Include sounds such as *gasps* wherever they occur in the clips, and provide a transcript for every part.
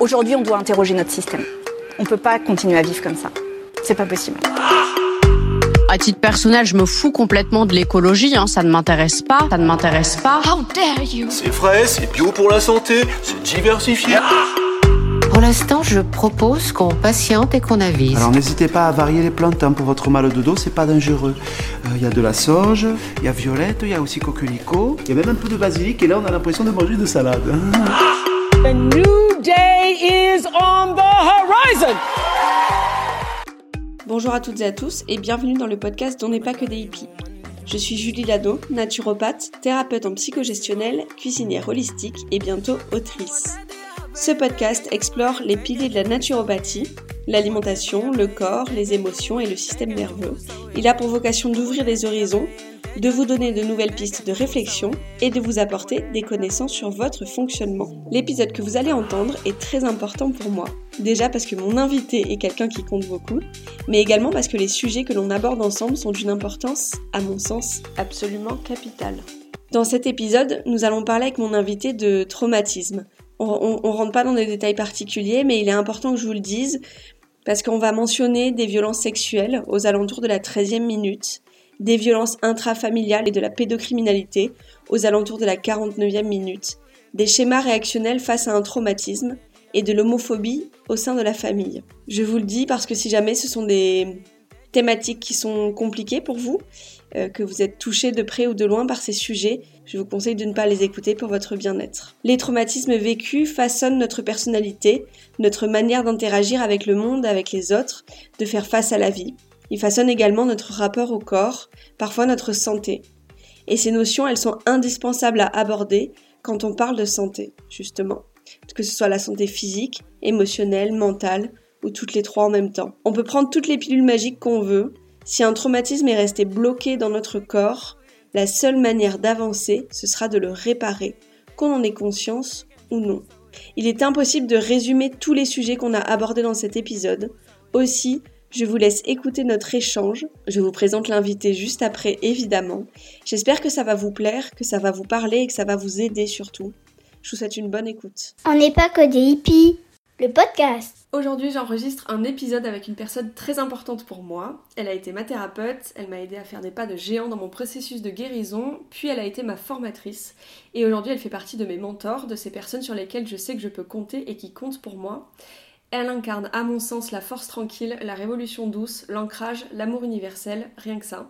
Aujourd'hui, on doit interroger notre système. On peut pas continuer à vivre comme ça. C'est pas possible. À titre personnel, je me fous complètement de l'écologie, hein, ça ne m'intéresse pas, ça ne m'intéresse pas. C'est frais, c'est bio pour la santé, c'est diversifié. Pour l'instant, je propose qu'on patiente et qu'on avise. Alors n'hésitez pas à varier les plantes hein, pour votre mal de dos, c'est pas dangereux. Euh, Il y a de la sauge, il y a violette, il y a aussi coquelicot, il y a même un peu de basilic et là on a l'impression de manger de salade. *laughs* A new day is on the horizon. Bonjour à toutes et à tous et bienvenue dans le podcast dont n'est pas que des hippies. Je suis Julie Lado, naturopathe, thérapeute en psychogestionnel, cuisinière holistique et bientôt autrice. Ce podcast explore les piliers de la naturopathie, l'alimentation, le corps, les émotions et le système nerveux. Il a pour vocation d'ouvrir les horizons, de vous donner de nouvelles pistes de réflexion et de vous apporter des connaissances sur votre fonctionnement. L'épisode que vous allez entendre est très important pour moi. Déjà parce que mon invité est quelqu'un qui compte beaucoup, mais également parce que les sujets que l'on aborde ensemble sont d'une importance, à mon sens, absolument capitale. Dans cet épisode, nous allons parler avec mon invité de traumatisme. On, on rentre pas dans des détails particuliers, mais il est important que je vous le dise parce qu'on va mentionner des violences sexuelles aux alentours de la 13e minute, des violences intrafamiliales et de la pédocriminalité aux alentours de la 49e minute, des schémas réactionnels face à un traumatisme et de l'homophobie au sein de la famille. Je vous le dis parce que si jamais ce sont des thématiques qui sont compliquées pour vous, euh, que vous êtes touché de près ou de loin par ces sujets, je vous conseille de ne pas les écouter pour votre bien-être. Les traumatismes vécus façonnent notre personnalité, notre manière d'interagir avec le monde, avec les autres, de faire face à la vie. Ils façonnent également notre rapport au corps, parfois notre santé. Et ces notions, elles sont indispensables à aborder quand on parle de santé, justement. Que ce soit la santé physique, émotionnelle, mentale, ou toutes les trois en même temps. On peut prendre toutes les pilules magiques qu'on veut. Si un traumatisme est resté bloqué dans notre corps, la seule manière d'avancer, ce sera de le réparer, qu'on en ait conscience ou non. Il est impossible de résumer tous les sujets qu'on a abordés dans cet épisode. Aussi, je vous laisse écouter notre échange. Je vous présente l'invité juste après, évidemment. J'espère que ça va vous plaire, que ça va vous parler et que ça va vous aider surtout. Je vous souhaite une bonne écoute. On n'est pas que des hippies. Le podcast. Aujourd'hui, j'enregistre un épisode avec une personne très importante pour moi. Elle a été ma thérapeute, elle m'a aidé à faire des pas de géant dans mon processus de guérison, puis elle a été ma formatrice. Et aujourd'hui, elle fait partie de mes mentors, de ces personnes sur lesquelles je sais que je peux compter et qui comptent pour moi. Elle incarne, à mon sens, la force tranquille, la révolution douce, l'ancrage, l'amour universel, rien que ça.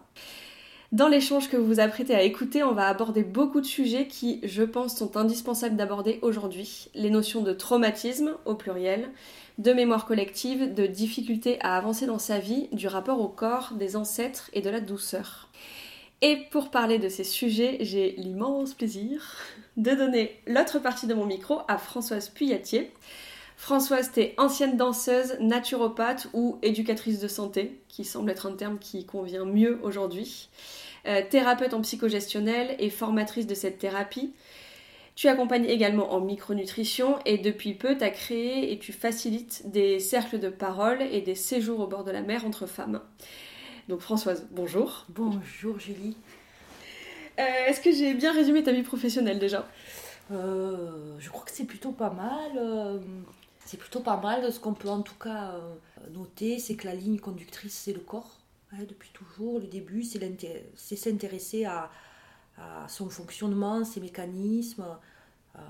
Dans l'échange que vous vous apprêtez à écouter, on va aborder beaucoup de sujets qui, je pense, sont indispensables d'aborder aujourd'hui. Les notions de traumatisme, au pluriel, de mémoire collective, de difficulté à avancer dans sa vie, du rapport au corps, des ancêtres et de la douceur. Et pour parler de ces sujets, j'ai l'immense plaisir de donner l'autre partie de mon micro à Françoise Puyatier. Françoise, t'es ancienne danseuse, naturopathe ou éducatrice de santé, qui semble être un terme qui convient mieux aujourd'hui. Euh, thérapeute en psychogestionnel et formatrice de cette thérapie. Tu accompagnes également en micronutrition et depuis peu tu as créé et tu facilites des cercles de parole et des séjours au bord de la mer entre femmes. Donc Françoise, bonjour. Bonjour Julie. Euh, Est-ce que j'ai bien résumé ta vie professionnelle déjà? Euh, Je crois que c'est plutôt pas mal. C'est plutôt pas mal. Ce qu'on peut en tout cas euh, noter, c'est que la ligne conductrice, c'est le corps. hein, depuis toujours, le début, c'est s'intéresser à, à son fonctionnement, ses mécanismes, euh,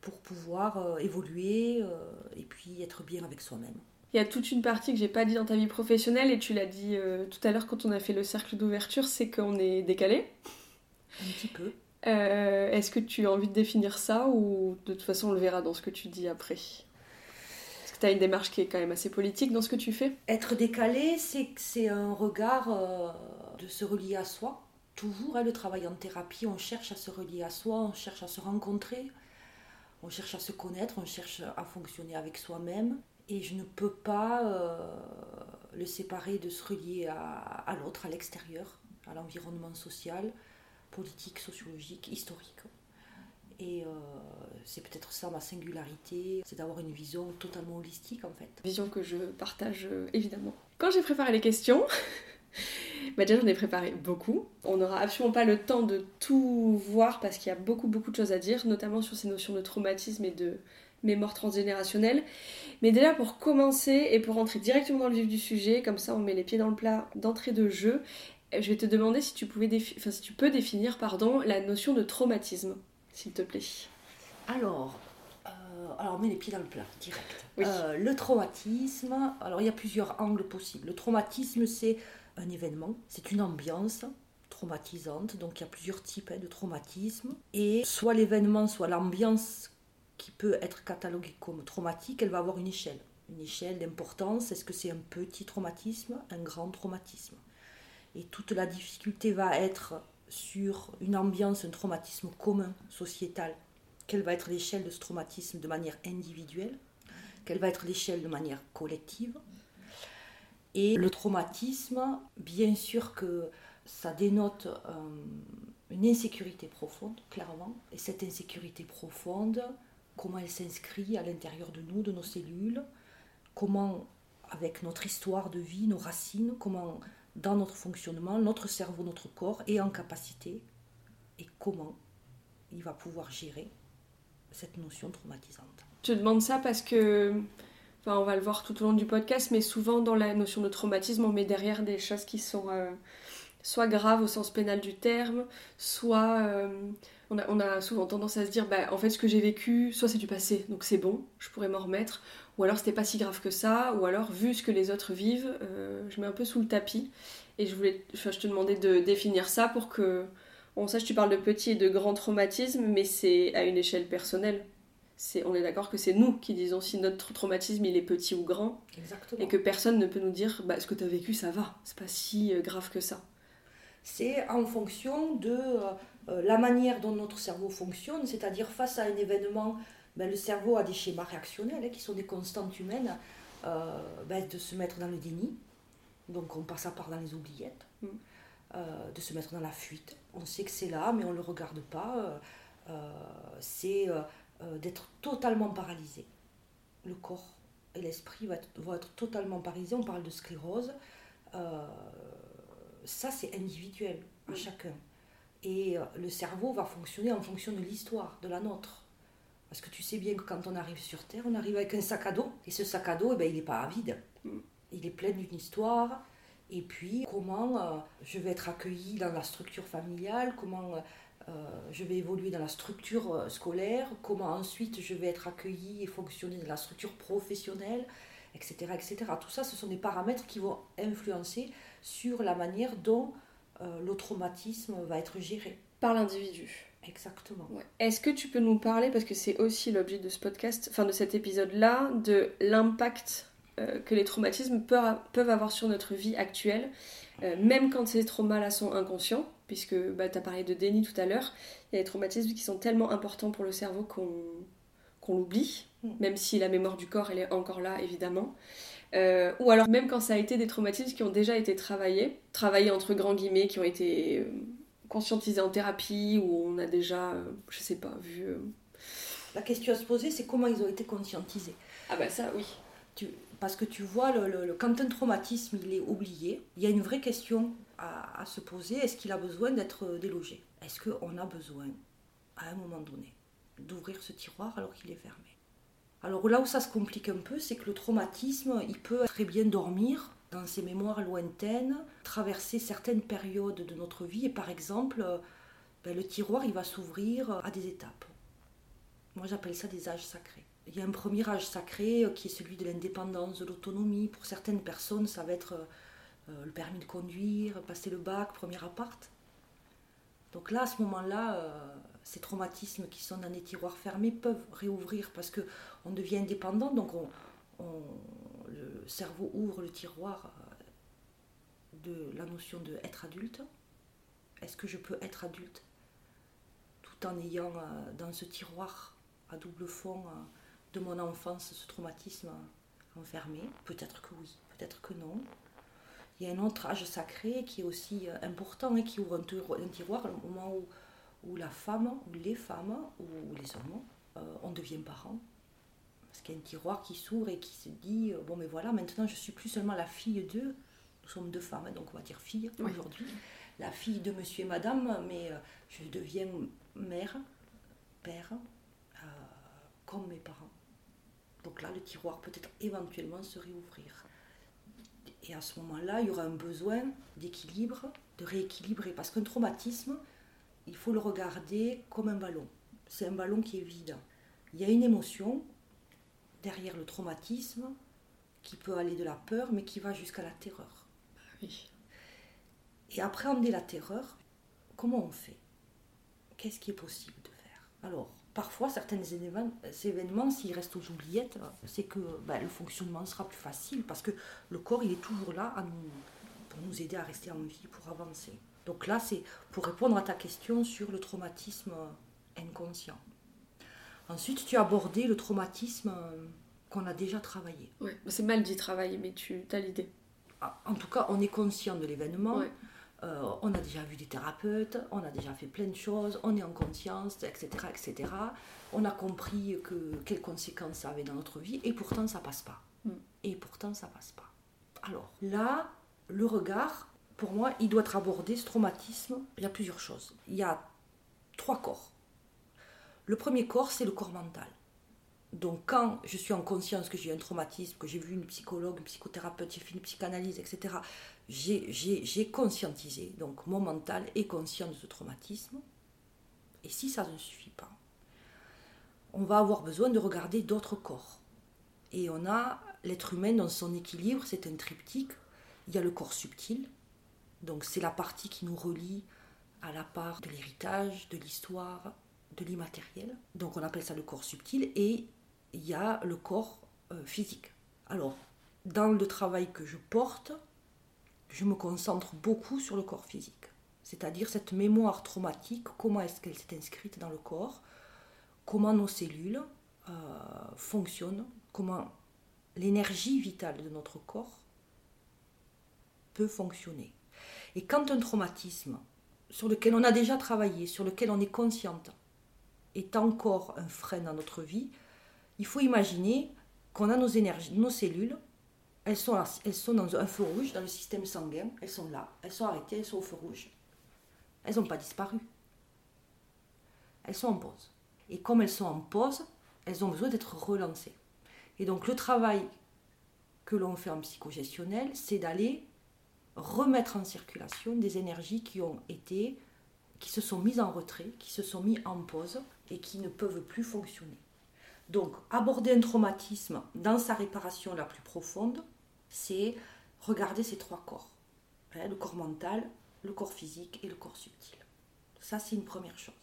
pour pouvoir euh, évoluer euh, et puis être bien avec soi-même. Il y a toute une partie que j'ai pas dit dans ta vie professionnelle et tu l'as dit tout à l'heure quand on a fait le cercle d'ouverture, c'est qu'on est décalé. Un petit peu. Euh, Est-ce que tu as envie de définir ça ou de toute façon on le verra dans ce que tu dis après? Parce que tu as une démarche qui est quand même assez politique dans ce que tu fais. Être décalé, c'est un regard euh, de se relier à soi. Toujours, hein, le travail en thérapie, on cherche à se relier à soi, on cherche à se rencontrer, on cherche à se connaître, on cherche à fonctionner avec soi-même. Et je ne peux pas euh, le séparer de se relier à l'autre, à l'extérieur, à l'environnement social, politique, sociologique, historique. Et euh, c'est peut-être ça ma singularité, c'est d'avoir une vision totalement holistique en fait. Vision que je partage euh, évidemment. Quand j'ai préparé les questions, *laughs* Bah déjà j'en ai préparé beaucoup. On n'aura absolument pas le temps de tout voir parce qu'il y a beaucoup beaucoup de choses à dire, notamment sur ces notions de traumatisme et de mémoire transgénérationnelle. Mais déjà pour commencer et pour rentrer directement dans le vif du sujet, comme ça on met les pieds dans le plat d'entrée de jeu, je vais te demander si tu, pouvais enfin, si tu peux définir pardon, la notion de traumatisme, s'il te plaît. Alors, euh, alors on met les pieds dans le plat, direct. Euh, le traumatisme, alors il y a plusieurs angles possibles. Le traumatisme, c'est un événement, c'est une ambiance traumatisante, donc il y a plusieurs types hein, de traumatisme. Et soit l'événement, soit l'ambiance qui peut être cataloguée comme traumatique, elle va avoir une échelle. Une échelle d'importance, est-ce que c'est un petit traumatisme, un grand traumatisme? Et toute la difficulté va être sur une ambiance, un traumatisme commun, sociétal. Quelle va être l'échelle de ce traumatisme de manière individuelle? Quelle va être l'échelle de manière collective? Et le traumatisme, bien sûr que ça dénote euh, une insécurité profonde, clairement. Et cette insécurité profonde, comment elle s'inscrit à l'intérieur de nous, de nos cellules, comment, avec notre histoire de vie, nos racines, comment, dans notre fonctionnement, notre cerveau, notre corps est en capacité et comment il va pouvoir gérer cette notion traumatisante. Je demande ça parce que, on va le voir tout au long du podcast, mais souvent dans la notion de traumatisme, on met derrière des choses qui sont euh, soit graves au sens pénal du terme, soit euh, on, a, souvent tendance à se dire, bah, en fait, ce que j'ai vécu, soit c'est du passé, donc c'est bon, je pourrais m'en remettre, ou alors c'était pas si grave que ça, ou alors vu ce que les autres vivent, euh, je mets un peu sous le tapis. Et je voulais, je te demandais de définir ça pour que on sache, tu parles de petits et de grands traumatismes, mais c'est à une échelle personnelle. C'est, on est d'accord que c'est nous qui disons si notre traumatisme il est petit ou grand, Exactement. et que personne ne peut nous dire, bah, ce que tu as vécu, ça va, c'est pas si euh, grave que ça. C'est en fonction de euh, la manière dont notre cerveau fonctionne, c'est-à-dire face à un événement, ben, le cerveau a des schémas réactionnels hein, qui sont des constantes humaines, euh, ben, de se mettre dans le déni, donc on passe à part dans les oubliettes, mm. euh, de se mettre dans la fuite. On sait que c'est là, mais on ne le regarde pas. c'est d'être totalement paralysé. Le corps et l'esprit vont être totalement paralysés. On parle de sclérose. Ça, c'est individuel à chacun. Et euh, le cerveau va fonctionner en fonction de l'histoire, de la nôtre. Parce que tu sais bien que quand on arrive sur Terre, on arrive avec un sac à dos. Et ce sac à dos, eh ben, il n'est pas vide. Mm. Il est plein d'une histoire. Et puis, comment euh, je vais être accueilli dans la structure familiale, comment euh, je vais évoluer dans la structure scolaire, comment ensuite je vais être accueilli et fonctionner dans la structure professionnelle, etc., etc. Tout ça, ce sont des paramètres qui vont influencer sur la manière dont euh, le traumatisme va être géré. Par l'individu. Exactement. Est-ce que tu peux nous parler, parce que c'est aussi l'objet de ce podcast, enfin de cet épisode-là, de l'impact euh, que les traumatismes peuvent, avoir sur notre vie actuelle, euh, même quand ces traumas-là sont inconscients, puisque bah, tu as parlé de déni tout à l'heure, il y a des traumatismes qui sont tellement importants pour le cerveau qu'on l'oublie, mm. même si la mémoire du corps, elle est encore là, évidemment. Euh, ou alors même quand ça a été des traumatismes qui ont déjà été travaillés, travaillés entre grands guillemets, qui ont été euh, conscientisés en thérapie, ou on a déjà, euh, je sais pas, vu... La question à se poser, c'est comment ils ont été conscientisés. Ah bah ça, oui. Tu, parce que tu vois, le, quand un traumatisme il est oublié, il y a une vraie question à, à se poser. Est-ce qu'il a besoin d'être délogé? Est-ce qu'on a besoin, à un moment donné, d'ouvrir ce tiroir alors qu'il est fermé? Alors là où ça se complique un peu, c'est que le traumatisme, il peut très bien dormir dans ses mémoires lointaines, traverser certaines périodes de notre vie, et par exemple, ben, le tiroir, il va s'ouvrir à des étapes. Moi, j'appelle ça des âges sacrés. Il y a un premier âge sacré euh, qui est celui de l'indépendance, de l'autonomie. Pour certaines personnes, ça va être euh, le permis de conduire, passer le bac, premier appart. Donc là, à ce moment-là, euh, ces traumatismes qui sont dans des tiroirs fermés peuvent réouvrir parce que on devient indépendant, donc le cerveau ouvre le tiroir euh, de la notion de être adulte. Est-ce que je peux être adulte tout en ayant euh, dans ce tiroir à double fond de mon enfance ce traumatisme enfermé? Peut-être que oui, peut-être que non. Il y a un autre âge sacré qui est aussi euh, important et qui ouvre un, tiroir au moment où, où, la femme, ou les femmes, ou les hommes, euh, on devient parents. Parce qu'il y a un tiroir qui s'ouvre et qui se dit euh, Bon, mais voilà, maintenant je suis plus seulement la fille d'eux, nous sommes deux femmes, hein, donc on va dire fille aujourd'hui. La fille de monsieur et madame, mais euh, je deviens mère, père, comme mes parents. Donc là, le tiroir peut-être éventuellement se réouvrir. Et à ce moment-là, il y aura un besoin d'équilibre, de rééquilibrer. Parce qu'un traumatisme, il faut le regarder comme un ballon. C'est un ballon qui est vide. Il y a une émotion derrière le traumatisme qui peut aller de la peur, mais qui va jusqu'à la terreur. Et appréhender la terreur, comment on fait? Qu'est-ce qui est possible de faire? Alors, parfois, certains événements, événements s'ils restent aux oubliettes, c'est que ben, le fonctionnement sera plus facile parce que le corps, il est toujours là à nous, pour nous aider à rester en vie, pour avancer. Donc là, c'est pour répondre à ta question sur le traumatisme inconscient. Ensuite, tu as abordé le traumatisme qu'on a déjà travaillé. Ouais, c'est mal dit travailler, mais tu as l'idée. Ah, en tout cas, on est conscient de l'événement. Euh, on a déjà vu des thérapeutes, on a déjà fait plein de choses, on est en conscience, etc., etc. On a compris que quelles conséquences ça avait dans notre vie, et pourtant ça passe pas. Mm. Et pourtant ça passe pas. Alors là, le regard, pour moi, il doit être abordé, ce traumatisme. Il y a plusieurs choses. Il y a trois corps. Le premier corps, c'est le corps mental. Donc quand je suis en conscience que j'ai un traumatisme, que j'ai vu une psychologue, une psychothérapeute, j'ai fait une psychanalyse, etc., j'ai conscientisé, donc mon mental est conscient de ce traumatisme. Et si ça ne suffit pas, on va avoir besoin de regarder d'autres corps. Et on a l'être humain dans son équilibre, c'est un triptyque. Il y a le corps subtil, donc c'est la partie qui nous relie à la part de l'héritage, de l'histoire, de l'immatériel. Donc on appelle ça le corps subtil. Et il y a le corps euh, physique. Alors, dans le travail que je porte, je me concentre beaucoup sur le corps physique. C'est-à-dire cette mémoire traumatique, comment est-ce qu'elle s'est inscrite dans le corps, comment nos cellules euh, fonctionnent, comment l'énergie vitale de notre corps peut fonctionner. Et quand un traumatisme sur lequel on a déjà travaillé, sur lequel on est consciente, est encore un frein dans notre vie, il faut imaginer qu'on a nos énergies, nos cellules, elles sont, elles sont dans un feu rouge, dans le système sanguin, elles sont là, elles sont arrêtées, elles sont au feu rouge. Elles n'ont pas disparu. Elles sont en pause. Et comme elles sont en pause, elles ont besoin d'être relancées. Et donc le travail que l'on fait en psychogestionnel, c'est d'aller remettre en circulation des énergies qui ont été, qui se sont mises en retrait, qui se sont mises en pause et qui ne peuvent plus fonctionner. Donc, aborder un traumatisme dans sa réparation la plus profonde, c'est regarder ces trois corps. Hein, le corps mental, le corps physique et le corps subtil. Ça, c'est une première chose.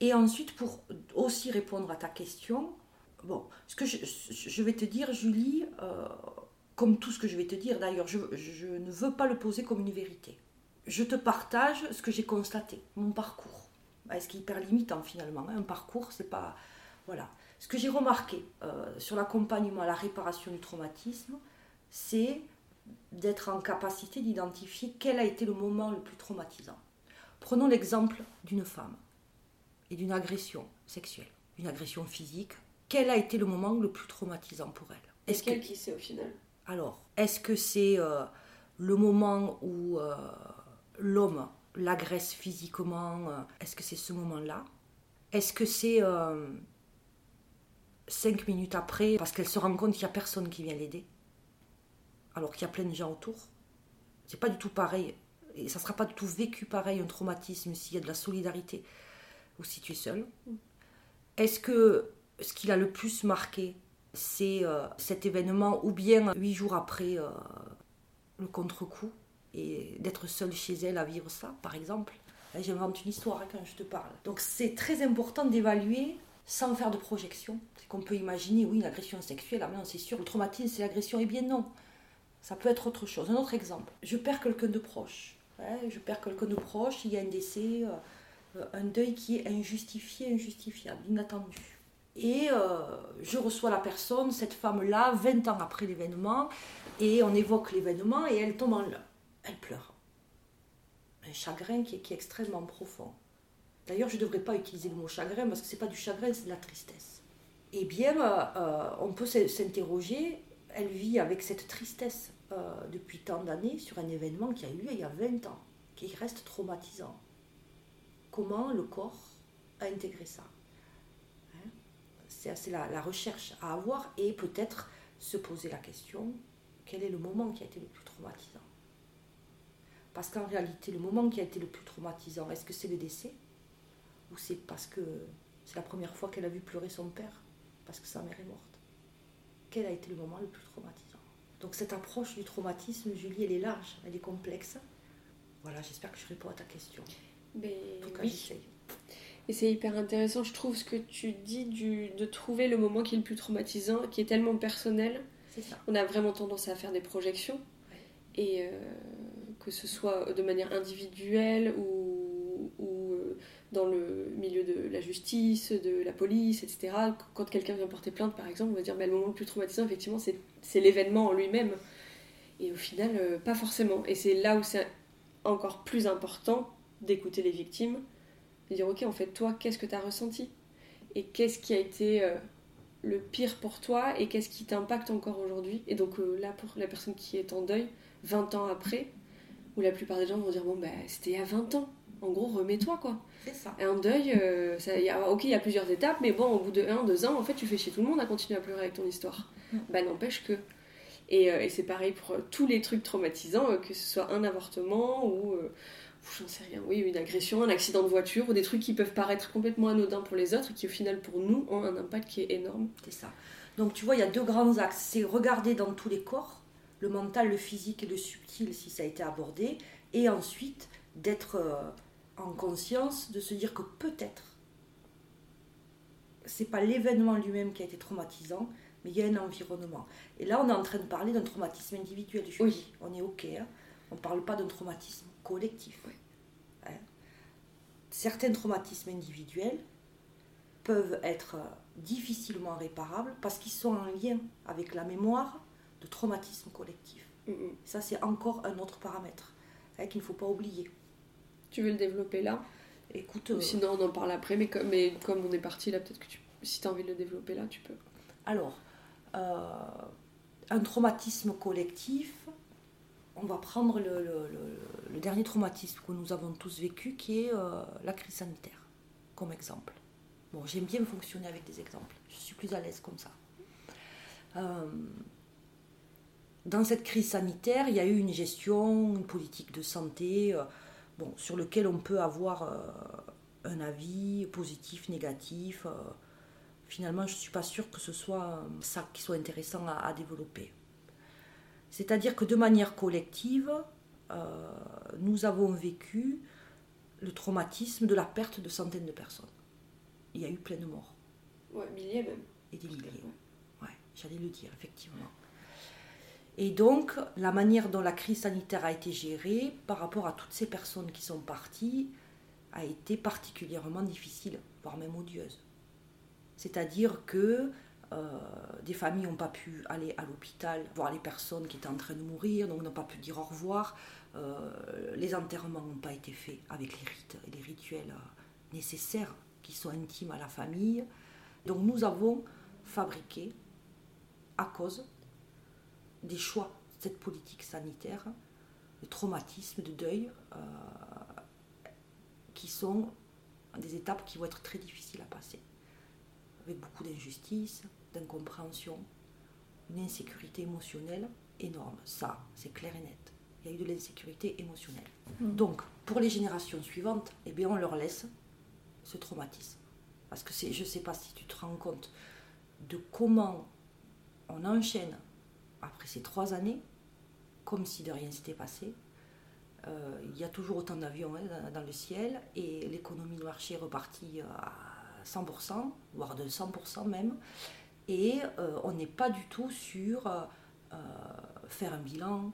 Et ensuite, pour aussi répondre à ta question, bon, ce que je, vais te dire, Julie, euh, comme tout ce que je vais te dire, d'ailleurs, je, je, ne veux pas le poser comme une vérité. Je te partage ce que j'ai constaté, mon parcours. Ce qui est hyper limitant finalement. Hein. Un parcours, c'est pas. Voilà. Ce que j'ai remarqué euh, sur l'accompagnement à la réparation du traumatisme, c'est d'être en capacité d'identifier quel a été le moment le plus traumatisant. Prenons l'exemple d'une femme et d'une agression sexuelle, une agression physique. Quel a été le moment le plus traumatisant pour elle? Est-ce qu'elle qui sait au final? Alors, est-ce que c'est euh, le moment où euh, l'homme l'agresse physiquement Est-ce que c'est ce moment-là? Est-ce que c'est cinq minutes après, parce qu'elle se rend compte qu'il n'y a personne qui vient l'aider, alors qu'il y a plein de gens autour? C'est pas du tout pareil. Et ça sera pas du tout vécu pareil, un traumatisme, s'il y a de la solidarité ou si tu es seul. Est-ce que ce qui l'a le plus marqué, c'est euh, cet événement, ou bien huit jours après euh, le contre-coup, et d'être seule chez elle à vivre ça, par exemple J'invente une histoire hein, quand je te parle. Donc c'est très important d'évaluer sans faire de projection. C'est qu'on peut imaginer, oui, une agression sexuelle, ah non, c'est sûr, le traumatisme, c'est l'agression. Eh bien non, ça peut être autre chose. Un autre exemple, je perds quelqu'un de proche. je perds quelqu'un de proche, il y a un décès, euh, un deuil qui est injustifié, injustifiable, inattendu. Et euh, je reçois la personne, cette femme-là, 20 ans après l'événement, et on évoque l'événement et elle tombe en larmes. Elle pleure. Un chagrin qui est extrêmement profond. D'ailleurs, je ne devrais pas utiliser le mot chagrin parce que ce n'est pas du chagrin, c'est de la tristesse. Eh bien, euh, euh, on peut s'interroger, elle vit avec cette tristesse depuis tant d'années sur un événement qui a eu il y a 20 ans, qui reste traumatisant. Comment le corps a intégré ça? C'est la, la recherche à avoir et peut-être se poser la question, quel est le moment qui a été le plus traumatisant? Parce qu'en réalité, le moment qui a été le plus traumatisant, est-ce que c'est le décès? Ou c'est parce que c'est la première fois qu'elle a vu pleurer son père parce que sa mère est morte? Quel a été le moment le plus traumatisant? Donc cette approche du traumatisme, Julie, elle est large, elle est complexe. Voilà, j'espère que je réponds à ta question. Mais En tout cas, oui. j'essaye. Et c'est hyper intéressant, je trouve, ce que tu dis du, de trouver le moment qui est le plus traumatisant, qui est tellement personnel. C'est ça. On a vraiment tendance à faire des projections. Et euh, que ce soit de manière individuelle ou, ou, euh, dans le milieu de la justice, de la police, etc. Quand quelqu'un vient porter plainte, par exemple, on va dire bah, le moment le plus traumatisant, effectivement, c'est c'est l'événement en lui-même. Et au final, euh, pas forcément. Et c'est là où c'est encore plus important d'écouter les victimes, de dire ok, en fait, toi, qu'est-ce que tu as ressenti? Et qu'est-ce qui a été euh, le pire pour toi? Et qu'est-ce qui t'impacte encore aujourd'hui? Et donc euh, là, pour la personne qui est en deuil, 20 ans après, où la plupart des gens vont dire bon, bah, c'était il y a 20 ans. En gros, remets-toi quoi. C'est ça. Un deuil, euh, ça, y a, ok, il y a plusieurs étapes, mais bon, au bout de 1, 2 ans, en fait, tu fais chier tout le monde à continuer à pleurer avec ton histoire. Bah, n'empêche que. Et, et c'est pareil pour tous les trucs traumatisants, que ce soit un avortement ou j'en sais rien, oui, une agression, un accident de voiture, ou des trucs qui peuvent paraître complètement anodins pour les autres et qui, au final, pour nous, ont un impact qui est énorme. C'est ça. Donc tu vois, il y a deux grands axes. C'est regarder dans tous les corps, le mental, le physique et le subtil si ça a été abordé, et ensuite d'être euh, en conscience, de se dire que peut-être c'est pas l'événement lui-même qui a été traumatisant, mais il y a un environnement. Et là, on est en train de parler d'un traumatisme individuel. Julie. Oui. On est ok. hein. On ne parle pas d'un traumatisme collectif. Hein. Certains traumatismes individuels peuvent être difficilement réparables parce qu'ils sont en lien avec la mémoire de traumatisme collectif. Mm, mm. Ça, c'est encore un autre paramètre hein, qu'il ne faut pas oublier. Tu veux le développer là? Écoute, Ou euh, Sinon, on en parle après, mais comme, mais comme on est parti là, peut-être que tu, si tu as envie de le développer là, tu peux. alors, euh, un traumatisme collectif, on va prendre le, dernier traumatisme que nous avons tous vécu, qui est euh, la crise sanitaire, comme exemple. J'aime bien fonctionner avec des exemples, je suis plus à l'aise comme ça. Euh, dans cette crise sanitaire, il y a eu une gestion, une politique de santé, euh, sur lequel on peut avoir un avis positif, négatif. finalement, je ne suis pas sûre que ce soit ça qui soit intéressant à développer. C'est-à-dire que de manière collective, euh, nous avons vécu le traumatisme de la perte de centaines de personnes. Il y a eu plein de morts Ouais, milliers même. et des milliers. Ouais, j'allais le dire, effectivement. Et donc, la manière dont la crise sanitaire a été gérée par rapport à toutes ces personnes qui sont parties a été particulièrement difficile, voire même odieuse. C'est-à-dire que euh, des familles n'ont pas pu aller à l'hôpital voir les personnes qui étaient en train de mourir, donc n'ont pas pu dire au revoir. Euh, les enterrements n'ont pas été faits avec les rites et les rituels euh, nécessaires qui sont intimes à la famille. Donc nous avons fabriqué, à cause des choix de cette politique sanitaire, de traumatisme, de deuil, qui sont des étapes qui vont être très difficiles à passer, avec beaucoup d'injustice, d'incompréhension, une insécurité émotionnelle énorme. Ça, c'est clair et net. Il y a eu de l'insécurité émotionnelle. Donc, pour les générations suivantes, eh bien, on leur laisse ce traumatisme. Parce que c'est, je ne sais pas si tu te rends compte de comment on enchaîne après ces trois années, comme si de rien s'était passé. Euh, il y a toujours autant d'avions hein, dans, dans le ciel et l'économie de marché est repartie à 100%, voire de 100% même. Et euh, on n'est pas du tout sur euh, euh, faire un bilan,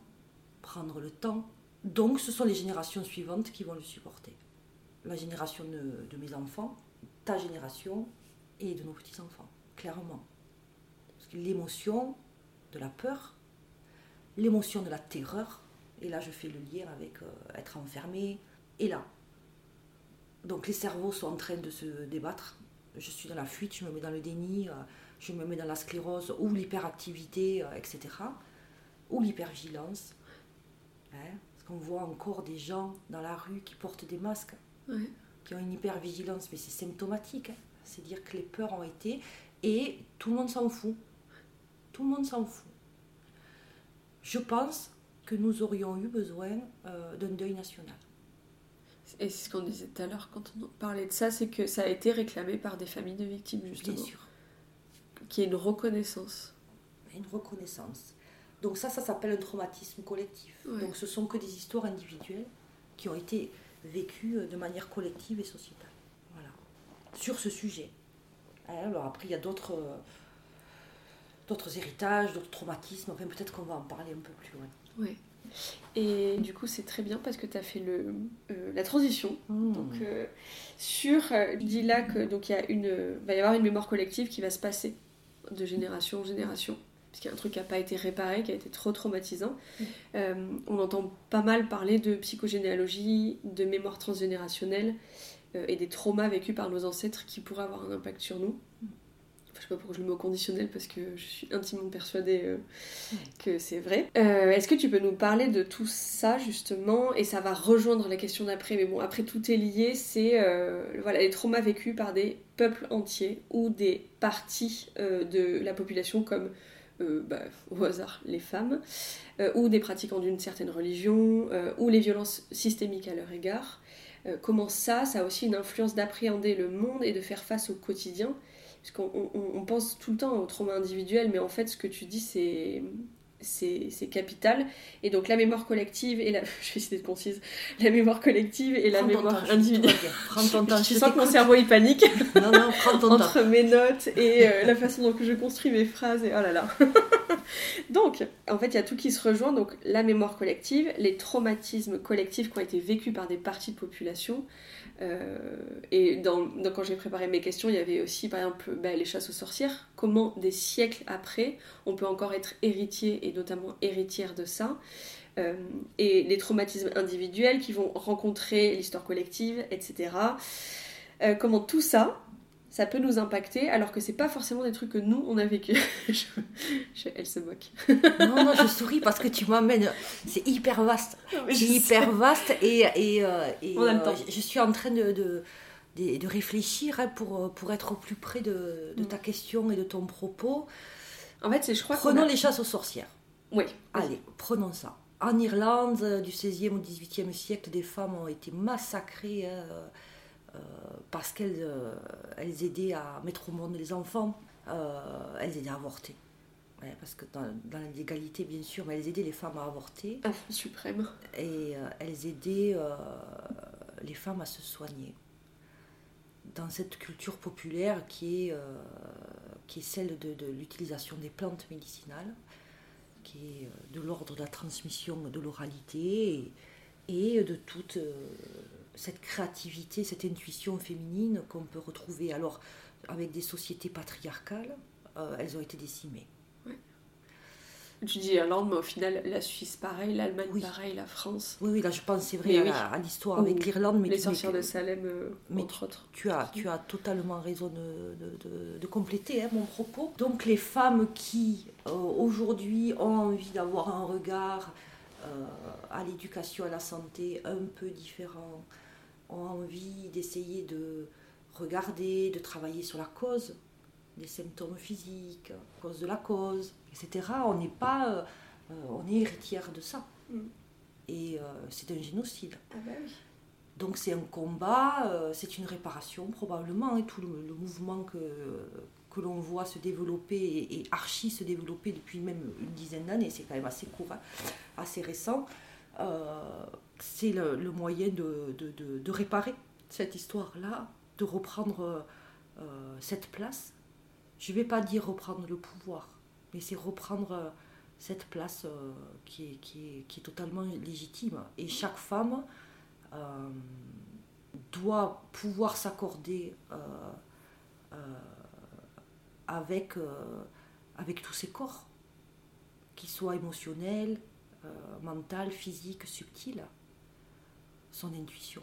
prendre le temps. Donc ce sont les générations suivantes qui vont le supporter. La génération de, mes enfants, ta génération et de nos petits-enfants, clairement. L'émotion de la peur, l'émotion de la terreur, et là je fais le lien avec être enfermé, et là. Donc les cerveaux sont en train de se débattre. Je suis dans la fuite, je me mets dans le déni, je me mets dans la sclérose ou l'hyperactivité, euh, etc. ou l'hypervigilance. Hein, parce qu'on voit encore des gens dans la rue qui portent des masques, Ouais. qui ont une hypervigilance, mais c'est symptomatique. hein. C'est dire que les peurs ont été, et tout le monde s'en fout. Tout le monde s'en fout. Je pense que nous aurions eu besoin euh, d'un deuil national. Et c'est ce qu'on disait tout à l'heure quand on parlait de ça, c'est que ça a été réclamé par des familles de victimes, justement. Bien sûr. Qui est une reconnaissance. une reconnaissance. Donc ça, ça s'appelle un traumatisme collectif. Ouais. Donc ce sont que des histoires individuelles qui ont été vécues euh, de manière collective et sociétale. Voilà. Sur ce sujet. Hein, Alors après, il y a d'autres euh, d'autres héritages, d'autres traumatismes. Enfin, peut-être qu'on va en parler un peu plus loin. Ouais. Et du coup, c'est très bien parce que tu as fait le, euh, la transition. Donc, euh, sur, euh, dis là que donc il y a une, va y avoir une mémoire collective qui va se passer de génération en génération. Parce qu'il y a un truc qui n'a pas été réparé, qui a été trop traumatisant. Euh, on entend pas mal parler de psychogénéalogie, de mémoire transgénérationnelle euh, et des traumas vécus par nos ancêtres qui pourraient avoir un impact sur nous. Enfin, je sais pas pourquoi je le mets au conditionnel parce que je suis intimement persuadée euh, que c'est vrai. Euh, Est-ce que tu peux nous parler de tout ça justement? Et ça va rejoindre la question d'après, mais bon, après tout est lié, c'est euh, voilà, les traumas vécus par des peuples entiers ou des parties de la population comme euh, bah, au hasard les femmes, euh, ou des pratiquants d'une certaine religion, euh, ou les violences systémiques à leur égard. Comment ça, ça a aussi une influence d'appréhender le monde et de faire face au quotidien? Parce qu'on on- on pense tout le temps au trauma individuel, mais en fait, ce que tu dis, c'est c'est capital. Et donc la mémoire collective et la... *laughs* Je vais essayer d'être concise. La mémoire collective et la Prends mémoire temps, individuelle. Prends ton temps, *laughs* Je je sens que mon cerveau il panique Non, non, prends ton *laughs* temps. entre mes notes et euh, la façon dont je construis mes phrases et oh là là. donc, en fait, il y a tout qui se rejoint. Donc, la mémoire collective, les traumatismes collectifs qui ont été vécus par des parties de population. Euh, et quand j'ai préparé mes questions, il y avait aussi, par exemple, bah, les chasses aux sorcières. Comment, des siècles après, on peut encore être héritier et notamment héritière de ça. Euh, et les traumatismes individuels qui vont rencontrer l'histoire collective, etc. Euh, comment tout ça, ça peut nous impacter alors que c'est pas forcément des trucs que nous on a vécu. *laughs* Je- je- elle se moque. Non, non, je souris parce que tu m'amènes. C'est hyper vaste. C'est hyper sais. vaste et, et, euh, et, On a le euh, temps. je- je suis en train de, de, de, de réfléchir hein, pour, pour être au plus près de, de ta question et de ton propos. En fait, c'est je crois qu'on Prenons a- les chasses aux sorcières. Oui. Allez, prenons ça. En Irlande, euh, du 16e au 18e siècle, des femmes ont été massacrées hein, parce qu'elles euh, elles aidaient à mettre au monde les enfants, euh, elles aidaient à avorter. Ouais, parce que dans, dans l'illégalité, bien sûr, mais elles aidaient les femmes à avorter Ah, suprême. et euh, elles aidaient euh, les femmes à se soigner. Dans cette culture populaire qui est, euh, qui est celle de, de l'utilisation des plantes médicinales, qui est euh, de l'ordre de la transmission de l'oralité et, et de toute euh, cette créativité, cette intuition féminine qu'on peut retrouver. Alors, avec des sociétés patriarcales, euh, elles ont été décimées. Tu dis Irlande, mais au final, la Suisse pareil, l'Allemagne Oui. pareil, la France. Oui, oui, là je pense c'est vrai Mais à, oui. l'histoire avec l'Irlande, mais les sorcières de Salem, euh, mais entre autres. Tu as, tu as totalement raison de, de- de- de compléter hein, mon propos. Donc les femmes qui euh, aujourd'hui ont envie d'avoir un regard à l'éducation, à la santé un peu différent, ont envie d'essayer de regarder, de travailler sur la cause des symptômes physiques, cause de la cause, etc. On n'est pas, euh, euh, on est héritière de ça. Mm. Et euh, c'est un génocide. Ah bah oui. Donc c'est un combat, euh, c'est une réparation probablement, et tout le, le mouvement que, que l'on voit se développer et, et archi se développer depuis même une dizaine d'années, c'est quand même assez court, hein, assez récent, euh, c'est le, moyen de, de- de- réparer cette histoire-là, de reprendre euh, cette place. Je ne vais pas dire reprendre le pouvoir, mais c'est reprendre euh, cette place qui, est, qui, est, qui est totalement légitime. Et chaque femme doit pouvoir s'accorder avec, euh, avec tous ses corps, qu'ils soient émotionnels, euh, mental, physique, subtil, son intuition.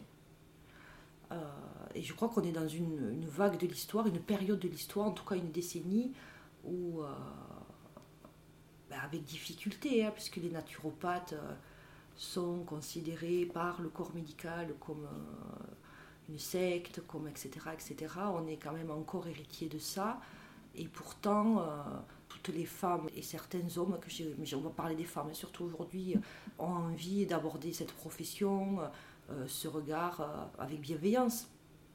Euh, et je crois qu'on est dans une, vague de l'histoire, une période de l'histoire, en tout cas une décennie, où, euh, ben, avec difficulté, hein, puisque les naturopathes sont considérés par le corps médical comme une secte, comme etc., etc. On est quand même encore héritier de ça. Et pourtant, euh, toutes les femmes et certains hommes, que j'ai, mais on va parler des femmes, hein, surtout aujourd'hui, ont envie d'aborder cette profession, euh, ce regard euh, avec bienveillance,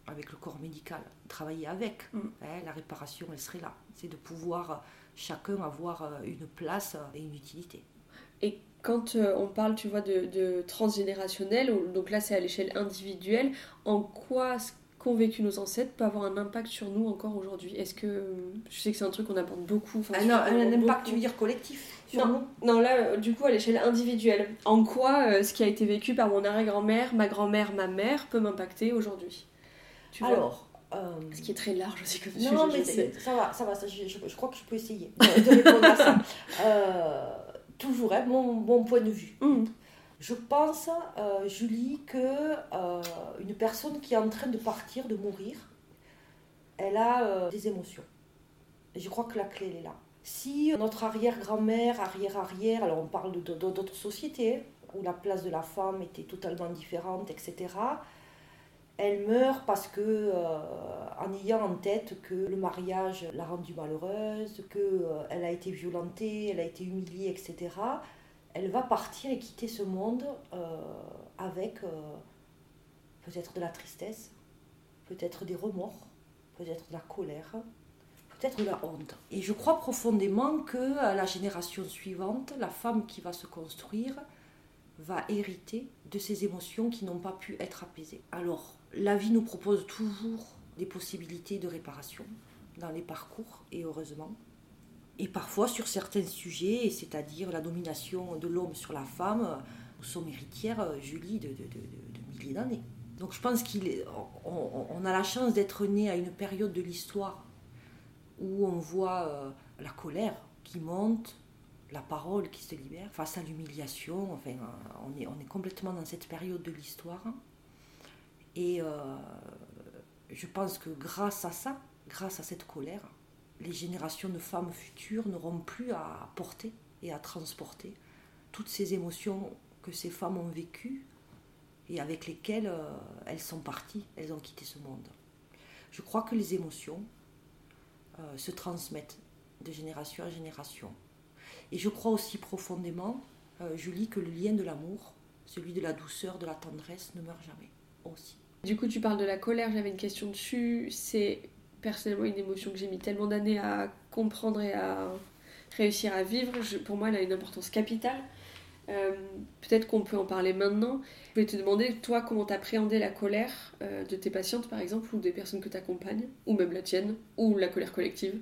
avec le corps médical, travailler avec. Mm. Hein, la réparation, elle serait là. C'est de pouvoir euh, chacun avoir euh, une place et une utilité. Et quand euh, on parle, tu vois, de, de transgénérationnel, donc là c'est à l'échelle individuelle, en quoi ce qu'ont vécu nos ancêtres peut avoir un impact sur nous encore aujourd'hui Est-ce que, je sais que c'est un truc qu'on aborde beaucoup. enfin, Ah non, un impact, beaucoup. tu veux dire collectif sur Non, non, là, euh, du coup, à l'échelle individuelle. En quoi euh, ce qui a été vécu par mon arrière-grand-mère, ma grand-mère, ma mère peut m'impacter aujourd'hui? Tu vois? Alors, euh, Ce qui est très large aussi comme Non, sujet, mais je sais. c'est- ça va, ça va, ça, je, je- je crois que je peux essayer de, de répondre à ça. *laughs* Euh, toujours, hein, mon, mon point de vue. Mhm. Je pense, euh, Julie, que euh, une personne qui est en train de partir, de mourir, elle a euh, des émotions. Je crois que la clé, elle est là. Si notre arrière-grand-mère, arrière-arrière, alors on parle d'autres sociétés, hein, où la place de la femme était totalement différente, etc., elle meurt parce que, en ayant en tête que le mariage l'a rendue malheureuse, qu'elle a été violentée, elle a été humiliée, etc., elle va partir et quitter ce monde euh, avec euh, peut-être de la tristesse, peut-être des remords, peut-être de la colère, peut-être de la honte. Et je crois profondément que la génération suivante, la femme qui va se construire va hériter de ces émotions qui n'ont pas pu être apaisées. Alors, la vie nous propose toujours des possibilités de réparation dans les parcours, et heureusement. Et parfois sur certains sujets, c'est-à-dire la domination de l'homme sur la femme, nous sommes héritières, euh, Julie, de, milliers d'années. Donc je pense qu'on on a la chance d'être né à une période de l'histoire où on voit euh, la colère qui monte, la parole qui se libère face à l'humiliation. Enfin, on est, on est complètement dans cette période de l'histoire. Et euh, je pense que grâce à ça, grâce à cette colère, les générations de femmes futures n'auront plus à porter et à transporter toutes ces émotions que ces femmes ont vécues et avec lesquelles euh, elles sont parties, elles ont quitté ce monde. Je crois que les émotions euh, se transmettent de génération en génération. Et je crois aussi profondément, euh, Julie, que le lien de l'amour, celui de la douceur, de la tendresse, ne meurt jamais. Aussi. Du coup, tu parles de la colère, j'avais une question dessus. C'est personnellement une émotion que j'ai mis tellement d'années à comprendre et à réussir à vivre. Je- pour moi, elle a une importance capitale. Euh, Peut-être qu'on peut en parler maintenant. Je voulais te demander, toi, comment t'appréhendais la colère euh, de tes patientes, par exemple, ou des personnes que tu accompagnes, ou même la tienne, ou la colère collective.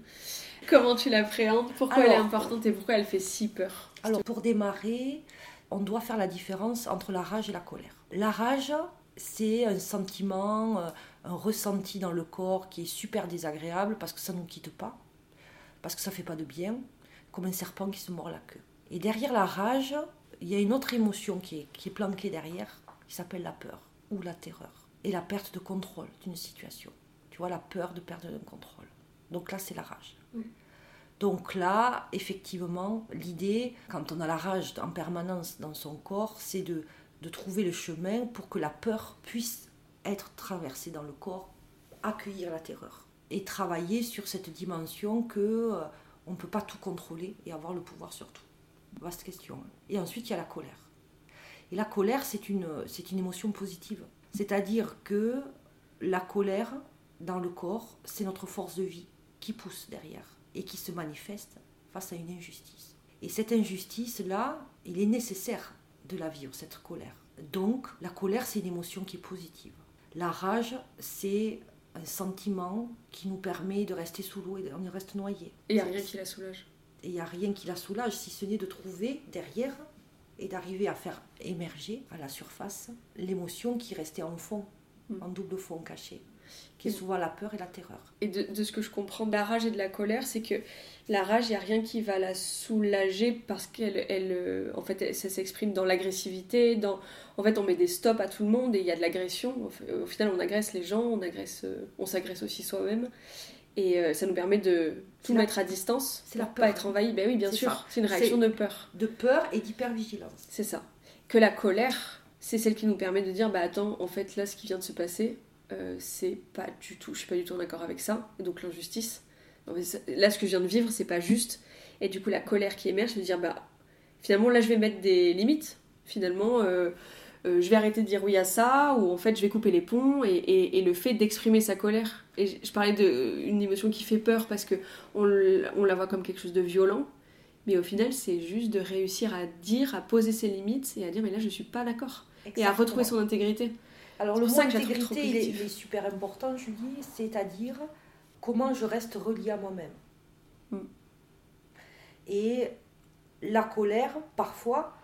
Comment tu l'appréhendes? Pourquoi elle est importante et pourquoi elle fait si peur? Alors, pour démarrer, on doit faire la différence entre la rage et la colère. La rage, c'est un sentiment, euh, un ressenti dans le corps qui est super désagréable parce que ça ne nous quitte pas, parce que ça fait pas de bien, comme un serpent qui se mord la queue. Et derrière la rage, il y a une autre émotion qui est, qui est planquée derrière, qui s'appelle la peur ou la terreur. Et la perte de contrôle d'une situation. Tu vois, la peur de perdre le contrôle. Donc là, c'est la rage. Donc là, effectivement, l'idée, quand on a la rage en permanence dans son corps, c'est de, de trouver le chemin pour que la peur puisse être traversée dans le corps, accueillir la terreur. Et travailler sur cette dimension que euh, on ne peut pas tout contrôler et avoir le pouvoir sur tout. Vaste question. hein. Et ensuite, il y a la colère. Et la colère, c'est une, c'est émotion positive. C'est-à-dire que la colère, dans le corps, c'est notre force de vie qui pousse derrière et qui se manifeste face à une injustice. Et cette injustice-là, il est nécessaire de la vivre, cette colère. Donc, la colère, c'est une émotion qui est positive. La rage, c'est un sentiment qui nous permet de rester sous l'eau et on y reste noyé. Et il n'y a rien qui la soulage. Et il n'y a rien qui la soulage, si ce n'est de trouver derrière et d'arriver à faire émerger à la surface l'émotion qui restait en fond, Mm. en double fond caché, qui est souvent la peur et la terreur. Et de, de ce que je comprends de la rage et de la colère, c'est que la rage, il n'y a rien qui va la soulager parce qu'elle, elle, euh, en fait, elle- ça s'exprime dans l'agressivité, dans, en fait, on met des stops à tout le monde et il y a de l'agression. Au, final, on agresse les gens, on agresse, euh, on s'agresse aussi soi-même. Et euh, ça nous permet de tout la- mettre à distance c'est la pour peur. pas être envahi. Ben oui, bien C'est sûr. ça. C'est une réaction C'est- de peur. De peur et d'hypervigilance. C'est ça. Que la colère, c'est celle qui nous permet de dire bah attends, en fait là ce qui vient de se passer, euh, c'est pas du tout, je suis pas du tout en accord avec ça. Donc l'injustice. Là ce que je viens de vivre, c'est pas juste. Et du coup la colère qui émerge, c'est de dire bah finalement là je vais mettre des limites. Finalement, euh, euh, je vais arrêter de dire oui à ça, ou en fait je vais couper les ponts, et, et- et le fait d'exprimer sa colère. Et je, je parlais d'une émotion qui fait peur parce que on, on la voit comme quelque chose de violent, mais au final c'est juste de réussir à dire, à poser ses limites et à dire mais là je suis pas d'accord. Et à retrouver son intégrité. Alors le mot ça que intégrité, il est, positif. il est super important, Julie, c'est-à-dire comment je reste reliée à moi-même. Mm. Et la colère, parfois,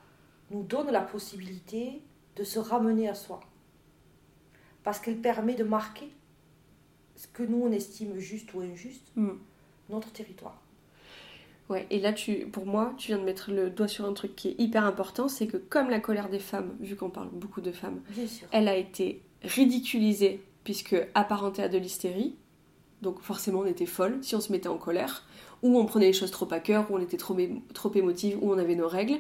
nous donne la possibilité de se ramener à soi. Parce qu'elle permet de marquer ce que nous on estime juste ou injuste, Mm. notre territoire. Ouais, et là, tu, pour moi, tu viens de mettre le doigt sur un truc qui est hyper important, c'est que comme la colère des femmes, vu qu'on parle beaucoup de femmes, elle a été ridiculisée puisque apparentée à de l'hystérie. Donc forcément, on était folle si on se mettait en colère, ou on prenait les choses trop à cœur, ou on était trop, trop émotive, ou on avait nos règles.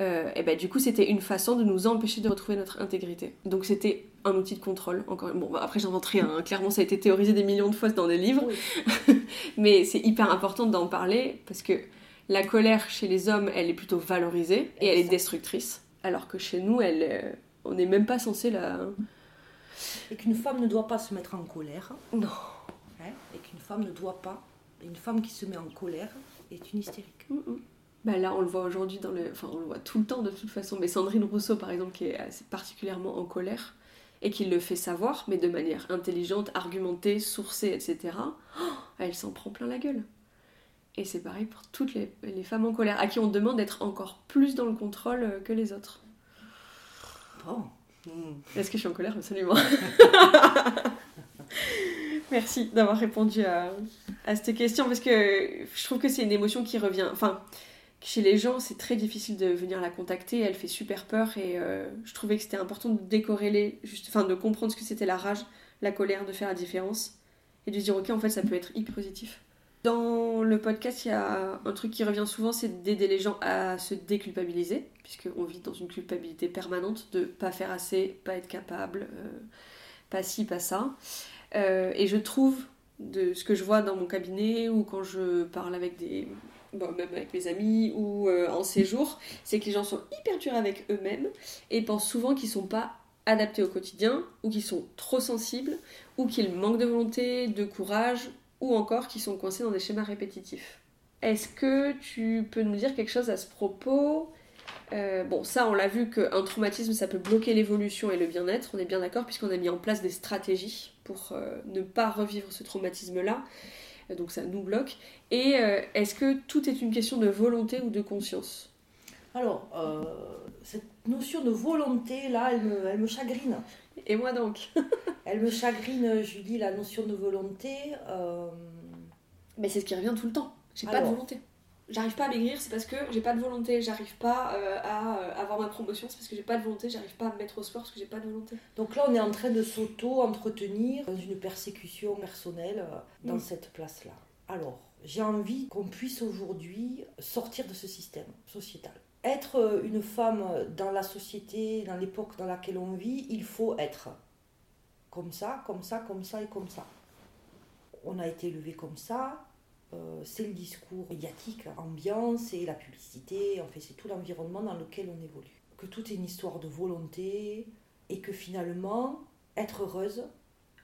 Euh, et ben du coup, c'était une façon de nous empêcher de retrouver notre intégrité. Donc c'était un outil de contrôle. Encore bon, bah, après j'invente rien. hein. Clairement, ça a été théorisé des millions de fois dans des livres, Oui. *laughs* mais c'est hyper important d'en parler parce que la colère chez les hommes, elle est plutôt valorisée et elle est destructrice, alors que chez nous, elle, euh, on n'est même pas censé la. Et qu'une femme ne doit pas se mettre en colère. Non. hein, et qu'une femme ne doit pas. Une femme qui se met en colère est une hystérique. Mm, mm. Bah là, on le voit aujourd'hui dans le. Enfin, on le voit tout le temps de toute façon. Mais Sandrine Rousseau, par exemple, qui est particulièrement en colère et qui le fait savoir, mais de manière intelligente, argumentée, sourcée, etc., oh, elle s'en prend plein la gueule. Et c'est pareil pour toutes les, les femmes en colère, à qui on demande d'être encore plus dans le contrôle euh, que les autres. Est-ce que je suis en colère Absolument? *laughs* Merci d'avoir répondu à, à cette question parce que je trouve que c'est une émotion qui revient. Enfin, chez les gens, c'est très difficile de venir la contacter. Elle fait super peur et euh, je trouvais que c'était important de décorréler, enfin, de comprendre ce que c'était la rage, la colère, de faire la différence et de dire ok, en fait, ça peut être hyper positif. Dans le podcast, il y a un truc qui revient souvent, c'est d'aider les gens à se déculpabiliser, puisqu'on vit dans une culpabilité permanente de pas faire assez, pas être capable, euh, pas ci, pas ça. Euh, et je trouve, de ce que je vois dans mon cabinet ou quand je parle avec des. Bon, même avec mes amis ou euh, en séjour, c'est que les gens sont hyper durs avec eux-mêmes et pensent souvent qu'ils sont pas adaptés au quotidien ou qu'ils sont trop sensibles ou qu'ils manquent de volonté, de courage ou encore qu'ils sont coincés dans des schémas répétitifs. Est-ce que tu peux nous dire quelque chose à ce propos? Euh, Bon, ça, on l'a vu qu'un traumatisme, ça peut bloquer l'évolution et le bien-être, on est bien d'accord, puisqu'on a mis en place des stratégies pour euh, ne pas revivre ce traumatisme-là. Donc ça nous bloque. Et euh, est-ce que tout est une question de volonté ou de conscience? Alors, euh, cette notion de volonté, là, elle me, elle me chagrine. Et moi donc? *laughs* Elle me chagrine, Julie, la notion de volonté. euh, Mais c'est ce qui revient tout le temps. J'ai pas de volonté. J'arrive pas à maigrir, c'est parce que j'ai pas de volonté. J'arrive pas euh, à euh, avoir ma promotion, c'est parce que j'ai pas de volonté. J'arrive pas à me mettre au sport parce que j'ai pas de volonté. Donc là, on est en train de s'auto-entretenir dans une persécution personnelle euh, dans cette place-là. Alors, j'ai envie qu'on puisse aujourd'hui sortir de ce système sociétal. Être une femme dans la société, dans l'époque dans laquelle on vit, il faut être comme ça, comme ça, comme ça et comme ça. On a été élevé comme ça, euh, c'est le discours médiatique, ambiant, c'est la publicité, en fait c'est tout l'environnement dans lequel on évolue. Que tout est une histoire de volonté et que finalement, être heureuse,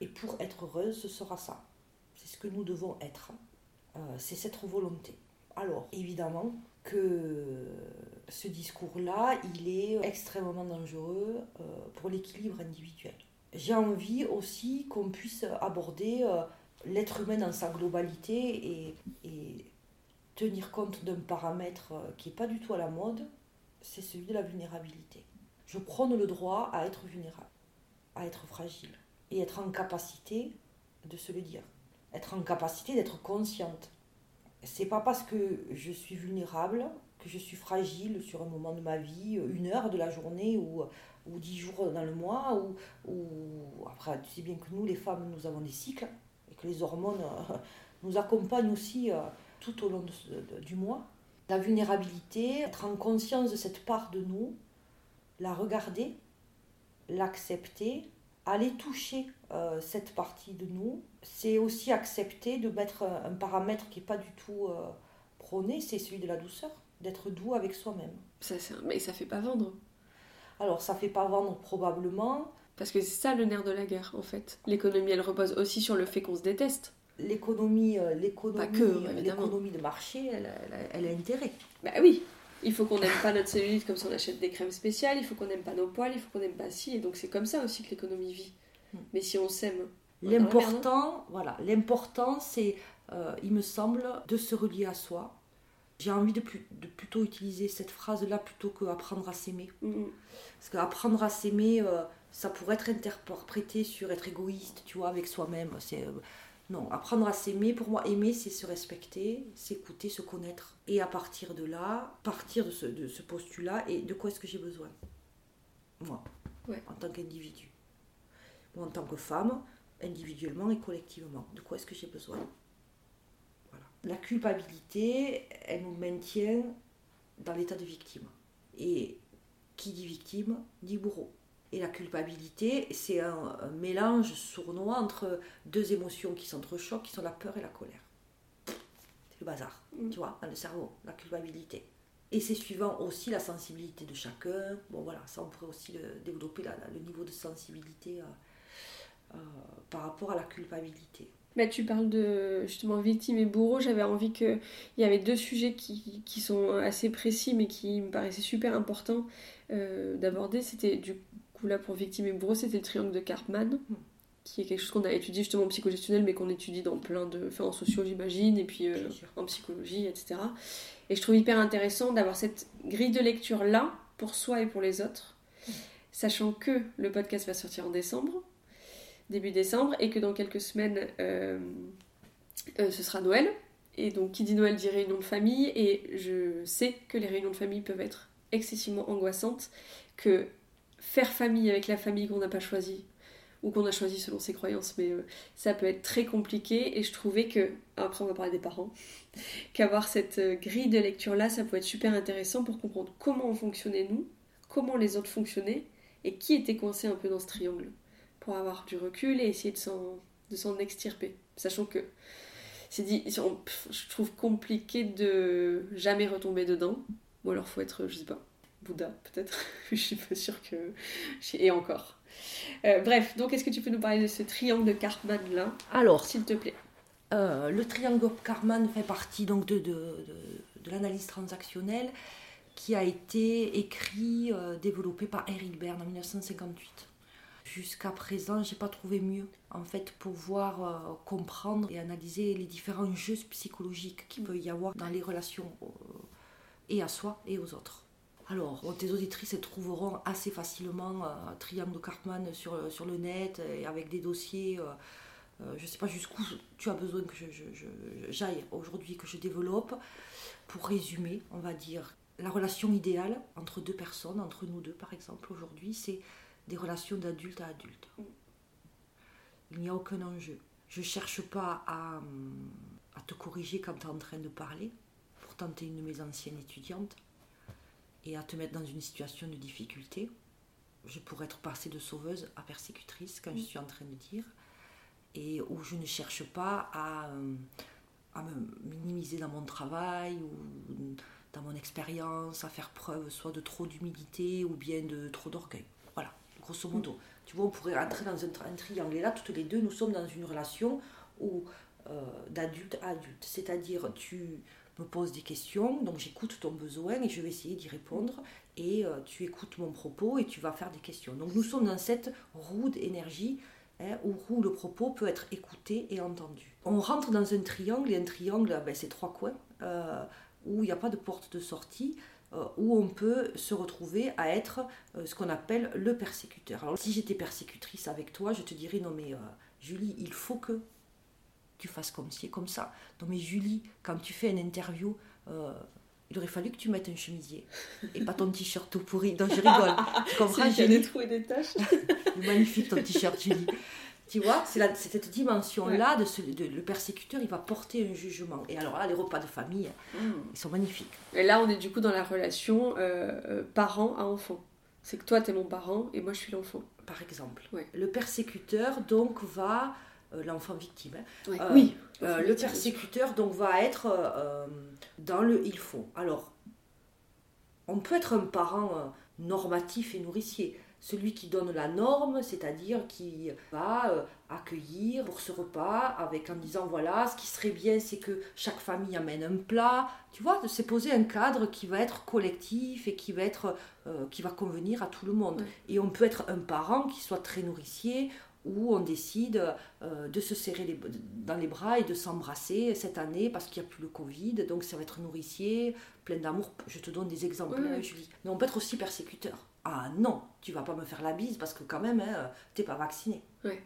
et pour être heureuse, ce sera ça. C'est ce que nous devons être. Euh, c'est cette volonté. Alors, évidemment que ce discours-là, il est extrêmement dangereux euh, pour l'équilibre individuel. J'ai envie aussi qu'on puisse aborder l'être humain dans sa globalité et, tenir compte d'un paramètre euh, qui n'est pas du tout à la mode, c'est celui de la vulnérabilité. Je prône le droit à être vulnérable, à être fragile et être en capacité de se le dire, être en capacité d'être consciente. C'est pas parce que je suis vulnérable que je suis fragile sur un moment de ma vie, une heure de la journée ou, dix jours dans le mois, ou, après tu sais bien que nous les femmes nous avons des cycles les hormones euh, nous accompagne aussi euh, tout au long de- de- du mois. La vulnérabilité, être en conscience de cette part de nous, la regarder, l'accepter, aller toucher euh, cette partie de nous, c'est aussi accepter de mettre un, un paramètre qui n'est pas du tout euh, prôné, c'est celui de la douceur, d'être doux avec soi-même. Ça, un- Mais ça fait pas vendre. Alors ça fait pas vendre probablement, Parce que c'est ça le nerf de la guerre, en fait. L'économie, elle repose aussi sur le fait qu'on se déteste. l'économie, euh, l'économie, euh, l'économie de marché, elle, a- elle a- elle a intérêt. Bah oui, il faut qu'on n'aime pas notre cellulite comme si on achète des crèmes spéciales, il faut qu'on n'aime pas nos poils, il faut qu'on n'aime pas ci, et donc c'est comme ça aussi que l'économie vit. Mm. Mais si on s'aime. L'important, voilà, l'important, c'est, euh, il me semble, de se relier à soi. J'ai envie de, plus- de plutôt utiliser cette phrase-là plutôt que apprendre à s'aimer. Mm. Parce qu'apprendre à s'aimer, euh, ça pourrait être interprété sur être égoïste, tu vois, avec soi-même. C'est, euh, non, apprendre à s'aimer, pour moi, aimer, c'est se respecter, s'écouter, se connaître. Et à partir de là, partir de ce, de ce postulat, et de quoi est-ce que j'ai besoin? Moi, Ouais. en tant qu'individu. Ou en tant que femme, individuellement et collectivement. De quoi est-ce que j'ai besoin? Voilà. La culpabilité, elle nous maintient dans l'état de victime. Et qui dit victime dit bourreau. Et la culpabilité, c'est un, un mélange sournois entre deux émotions qui s'entrechoquent, qui sont la peur et la colère. C'est le bazar, Mm. tu vois, dans le cerveau, la culpabilité. Et c'est suivant aussi la sensibilité de chacun. Bon voilà, ça on pourrait aussi le- développer le niveau de sensibilité euh, euh, par rapport à la culpabilité. Bah, tu parles de justement victime et bourreau. J'avais envie que. Il y avait deux sujets qui, qui sont assez précis mais qui me paraissaient super importants euh, d'aborder. C'était du coup là pour victime et bourreau, c'était le triangle de Karpman, qui est quelque chose qu'on a étudié justement en psychogestionnel mais qu'on étudie dans plein de. Enfin en sociaux j'imagine, et puis euh, en psychologie, etc. Et je trouve hyper intéressant d'avoir cette grille de lecture là pour soi et pour les autres, sachant que le podcast va sortir en décembre début décembre et que dans quelques semaines euh, euh, ce sera Noël et donc qui dit Noël dit réunion de famille et je sais que les réunions de famille peuvent être excessivement angoissantes que faire famille avec la famille qu'on n'a pas choisie ou qu'on a choisi selon ses croyances mais euh, ça peut être très compliqué et je trouvais que après on va parler des parents *laughs* qu'avoir cette euh, grille de lecture là ça peut être super intéressant pour comprendre comment on fonctionnait nous comment les autres fonctionnaient et qui était coincé un peu dans ce triangle pour avoir du recul et essayer de s'en, extirper. Sachant que c'est dit, on- je trouve compliqué de jamais retomber dedans. Ou alors faut être, je sais pas, Bouddha peut-être. *laughs* je suis pas sûre que. Et encore. Euh, bref, donc est-ce que tu peux nous parler de ce triangle de Cartman là, Alors, s'il te plaît? Euh, le triangle Karman fait partie donc de, de, de- de l'analyse transactionnelle qui a été écrit, euh, développé par Eric Berne en 1958. Jusqu'à présent, j'ai pas trouvé mieux en fait pour pouvoir euh, comprendre et analyser les différents jeux psychologiques qu'il peut y avoir dans les relations et à soi et aux autres. Alors, bon, tes auditrices elles trouveront assez facilement euh, triangle de Karpman sur, le net et avec des dossiers. euh, euh, je ne sais pas jusqu'où tu as besoin que je- j'aille aujourd'hui, que je développe. Pour résumer, on va dire, la relation idéale entre deux personnes, entre nous deux par exemple, aujourd'hui, c'est des relations d'adulte à adulte. Il n'y a aucun enjeu. Je ne cherche pas à, hum, à te corriger quand tu es en train de parler. Pourtant, tu es une de mes anciennes étudiantes. Et à te mettre dans une situation de difficulté. Je pourrais être passée de sauveuse à persécutrice quand je suis en train de dire et où je ne cherche pas à, euh, à me minimiser dans mon travail ou dans mon expérience, à faire preuve soit de trop d'humilité ou bien de trop d'orgueil. Voilà, grosso modo. Tu vois, on pourrait rentrer dans un triangle. Et là, toutes les deux, nous sommes dans une relation où euh, d'adulte à adulte. C'est-à-dire, tu me poses des questions, donc j'écoute ton besoin et je vais essayer d'y répondre. Et euh, tu écoutes mon propos et tu vas faire des questions. Donc nous sommes dans cette roue d'énergie hein, où, le propos peut être écouté et entendu. On rentre dans un triangle et un triangle, ben, c'est trois coins euh, où il n'y a pas de porte de sortie euh, où on peut se retrouver à être ce qu'on appelle le persécuteur. Alors si j'étais persécutrice avec toi, je te dirais non mais Julie, il faut que tu fasses comme ci et comme ça. Non mais Julie, quand tu fais une interview, euh, il aurait fallu que tu mettes un chemisier et pas ton t-shirt tout pourri. Donc je rigole. Tu *laughs* comprends des Julie? trous et des taches. *laughs* Magnifique ton t-shirt Julie. Tu vois, c'est cette dimension-là de, ce- de- le persécuteur, il va porter un jugement. Et alors là, les repas de famille, ils sont magnifiques. Et là, on est du coup dans la relation euh, euh, parent à enfant. C'est que toi, t'es mon parent et moi, je suis l'enfant. Par exemple, Ouais. le persécuteur donc va l'enfant victime. hein, Ouais. Euh, oui. euh, le persécuteur donc va être euh, euh, dans le il faut. Alors, on peut être un parent euh, normatif et nourricier. Celui qui donne la norme, c'est-à-dire qui va euh, accueillir pour ce repas avec en disant voilà, ce qui serait bien, c'est que chaque famille amène un plat. Tu vois, c'est poser un cadre qui va être collectif et qui va être euh, qui va convenir à tout le monde. Et on peut être un parent qui soit très nourricier où on décide euh, de se serrer les- dans les bras et de s'embrasser cette année parce qu'il n'y a plus le Covid, donc ça va être nourricier, plein d'amour. Je te donne des exemples, Oui, hein. Julie. Mais on peut être aussi persécuteur. Ah non, tu vas pas me faire la bise parce que quand même, hein, t'es pas vacciné. Ouais.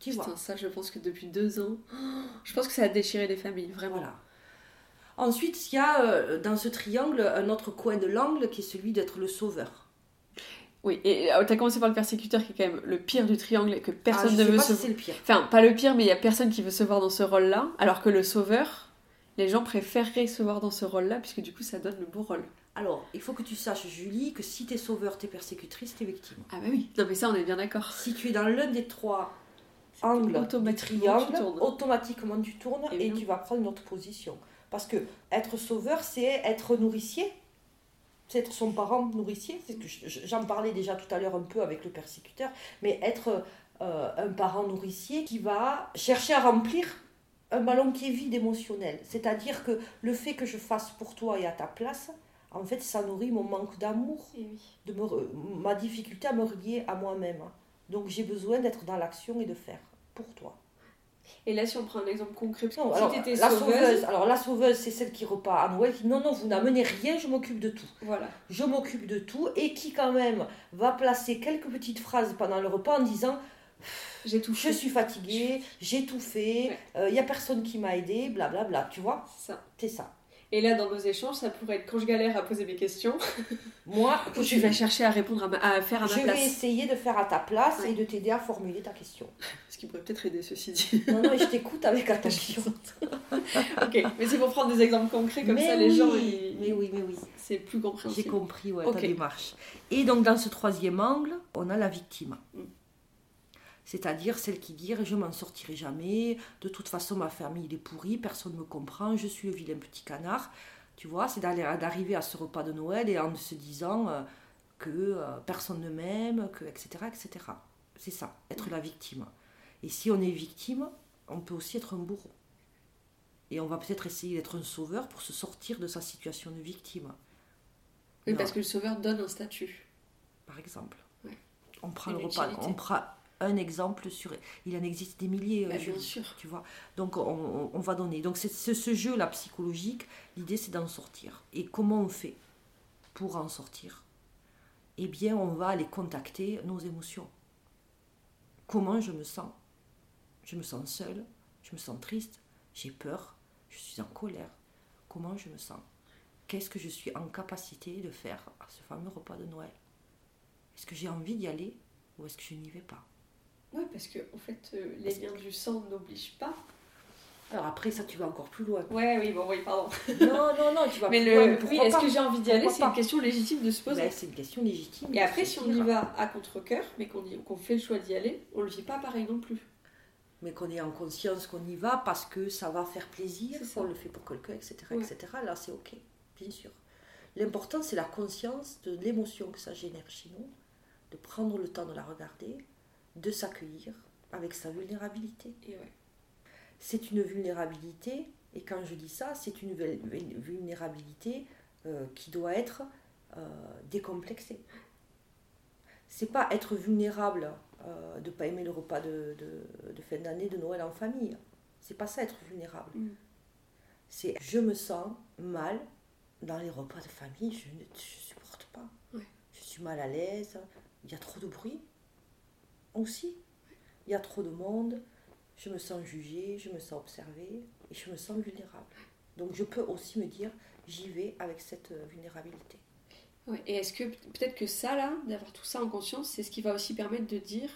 Tu vois. Putain, ça, je pense que depuis deux ans, *gasps* je pense que ça a déchiré les familles, vraiment. Voilà. Ensuite, il y a euh, dans ce triangle un autre coin de l'angle qui est celui d'être le sauveur. Oui, et euh, t'as commencé par le persécuteur qui est quand même le pire du triangle et que Ah, personne je ne sais veut pas se si c'est le pire. Enfin, pas le pire, mais il y a personne qui veut se voir dans ce rôle-là, alors que le sauveur, les gens préféreraient se voir dans ce rôle-là, puisque du coup, ça donne le beau rôle. Alors, il faut que tu saches, Julie, que si t'es sauveur, t'es persécutrice, t'es victime. Ah bah oui. Non mais ça, on est bien d'accord. Si tu es dans l'un des trois angles du automatiquement, triangle, tu tournes. automatiquement tu tournes et Évidemment. tu vas prendre une autre position. Parce que être sauveur, c'est être nourricier, être son parent nourricier. C'est que j'en parlais déjà tout à l'heure un peu avec le persécuteur, mais être euh, un parent nourricier qui va chercher à remplir un ballon qui est vide émotionnel. C'est-à-dire que le fait que je fasse pour toi et à ta place, en fait, ça nourrit mon manque d'amour de me ma difficulté à me relier à moi-même. Donc j'ai besoin d'être dans l'action et de faire pour toi. Et là, si on prend un exemple concret, Non, si alors, t'étais la sauveuse, sauveuse, alors la sauveuse, c'est celle qui repart à Noël, qui dit non, non, vous n'amenez rien, je m'occupe de tout. voilà. Je m'occupe de tout et qui quand même va placer quelques petites phrases pendant le repas en disant J'ai tout je suis fatiguée, j'ai tout fait, il n'y a personne qui m'a aidé, blablabla, tu vois? C'est ça. C'est ça. Et là, dans nos échanges, ça pourrait être quand je galère à poser mes questions, *laughs* Moi, tu vas chercher à répondre à, ma- à faire à ma je vais place. essayer de faire à ta place Ouais. et de t'aider à formuler ta question. *laughs* Ce qui pourrait peut-être aider, ceci dit. Non, non, et je t'écoute avec *laughs* attention. ok, mais c'est pour prendre des exemples concrets, comme mais ça les gens, ils- mais oui, mais oui. c'est plus J'ai compréhensible. compris ouais, Ok. ta démarche. Et donc dans ce troisième angle, on a la victime. Mm. C'est-à-dire celle qui dit je m'en sortirai jamais, de toute façon ma famille est pourrie, personne ne me comprend, je suis le vilain petit canard. Tu vois, c'est d'arriver à ce repas de Noël et en se disant euh, que euh, personne ne m'aime, que etc. etc. C'est ça, être la victime. Et si on est victime, on peut aussi être un bourreau. Et on va peut-être essayer d'être un sauveur pour se sortir de sa situation de victime. Oui, Non. parce que le sauveur donne un statut. par exemple. Ouais. On prend Une le repas, utilité. on prend un exemple sur. Il en existe des milliers, euh, Bah, bien sûr. tu vois. Donc on, va donner. Donc c'est ce, ce jeu là psychologique. L'idée c'est d'en sortir. Et comment on fait pour en sortir? Eh bien, on va aller contacter nos émotions. Comment je me sens? Je me sens seule. Je me sens triste. J'ai peur. Je suis en colère. Comment je me sens? Qu'est-ce que je suis en capacité de faire à ce fameux repas de Noël? Est-ce que j'ai envie d'y aller ou est-ce que je n'y vais pas? Oui, parce que en fait, euh, les liens du sang n'obligent pas. Alors après, ça, tu vas encore plus loin. Ouais, oui, bon, oui, pardon. Non, non, non, tu vas *laughs* Mais plus le, loin. oui, pourquoi est-ce que j'ai envie d'y aller? C'est une question légitime de se poser. C'est une question légitime. Et après, si on y va à contre-coeur, mais qu'on qu'on fait le choix d'y aller, on le vit pas pareil non plus. Mais qu'on ait en conscience qu'on y va parce que ça va faire plaisir, on le fait pour quelqu'un, etc., Ouais. etc. Là, c'est ok, bien sûr. L'important, c'est la conscience de l'émotion que ça génère chez nous, de prendre le temps de la regarder, de s'accueillir avec sa vulnérabilité. Ouais. c'est une vulnérabilité, et quand je dis ça, c'est une vul- vul- vulnérabilité euh, qui doit être euh, décomplexée. C'est pas être vulnérable euh, de pas aimer le repas de, de- de fin d'année, de Noël en famille. C'est pas ça être vulnérable. Mm. C'est je me sens mal dans les repas de famille, je ne je supporte pas. Ouais. Je suis mal à l'aise, il y a trop de bruit aussi. Il y a trop de monde, je me sens jugée, je me sens observée et je me sens vulnérable. Donc je peux aussi me dire, j'y vais avec cette euh, vulnérabilité. Ouais, Et est-ce que peut-être que ça, là, d'avoir tout ça en conscience, c'est ce qui va aussi permettre de dire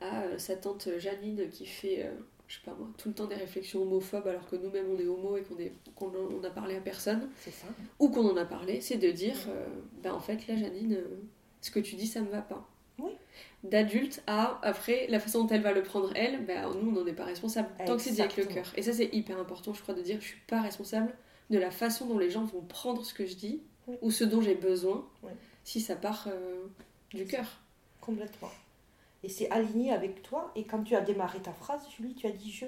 à euh, sa tante Janine qui fait, euh, je sais pas moi, tout le temps des réflexions homophobes alors que nous-mêmes on est homo et qu'on est- qu'on en- on a parlé à personne, C'est ça. ou qu'on en a parlé, c'est de dire, euh, ben en fait là Janine, ce que tu dis ça me va pas. Oui. D'adulte à, après, la façon dont elle va le prendre elle, ben nous on n'en est pas responsable, tant que c'est dit avec le cœur. Et ça c'est hyper important je crois de dire, je suis pas responsable de la façon dont les gens vont prendre ce que je dis, Oui. ou ce dont j'ai besoin, Oui. si ça part euh, du cœur. Complètement. Et c'est aligné avec toi. Et quand tu as démarré ta phrase, Julie, tu as dit je.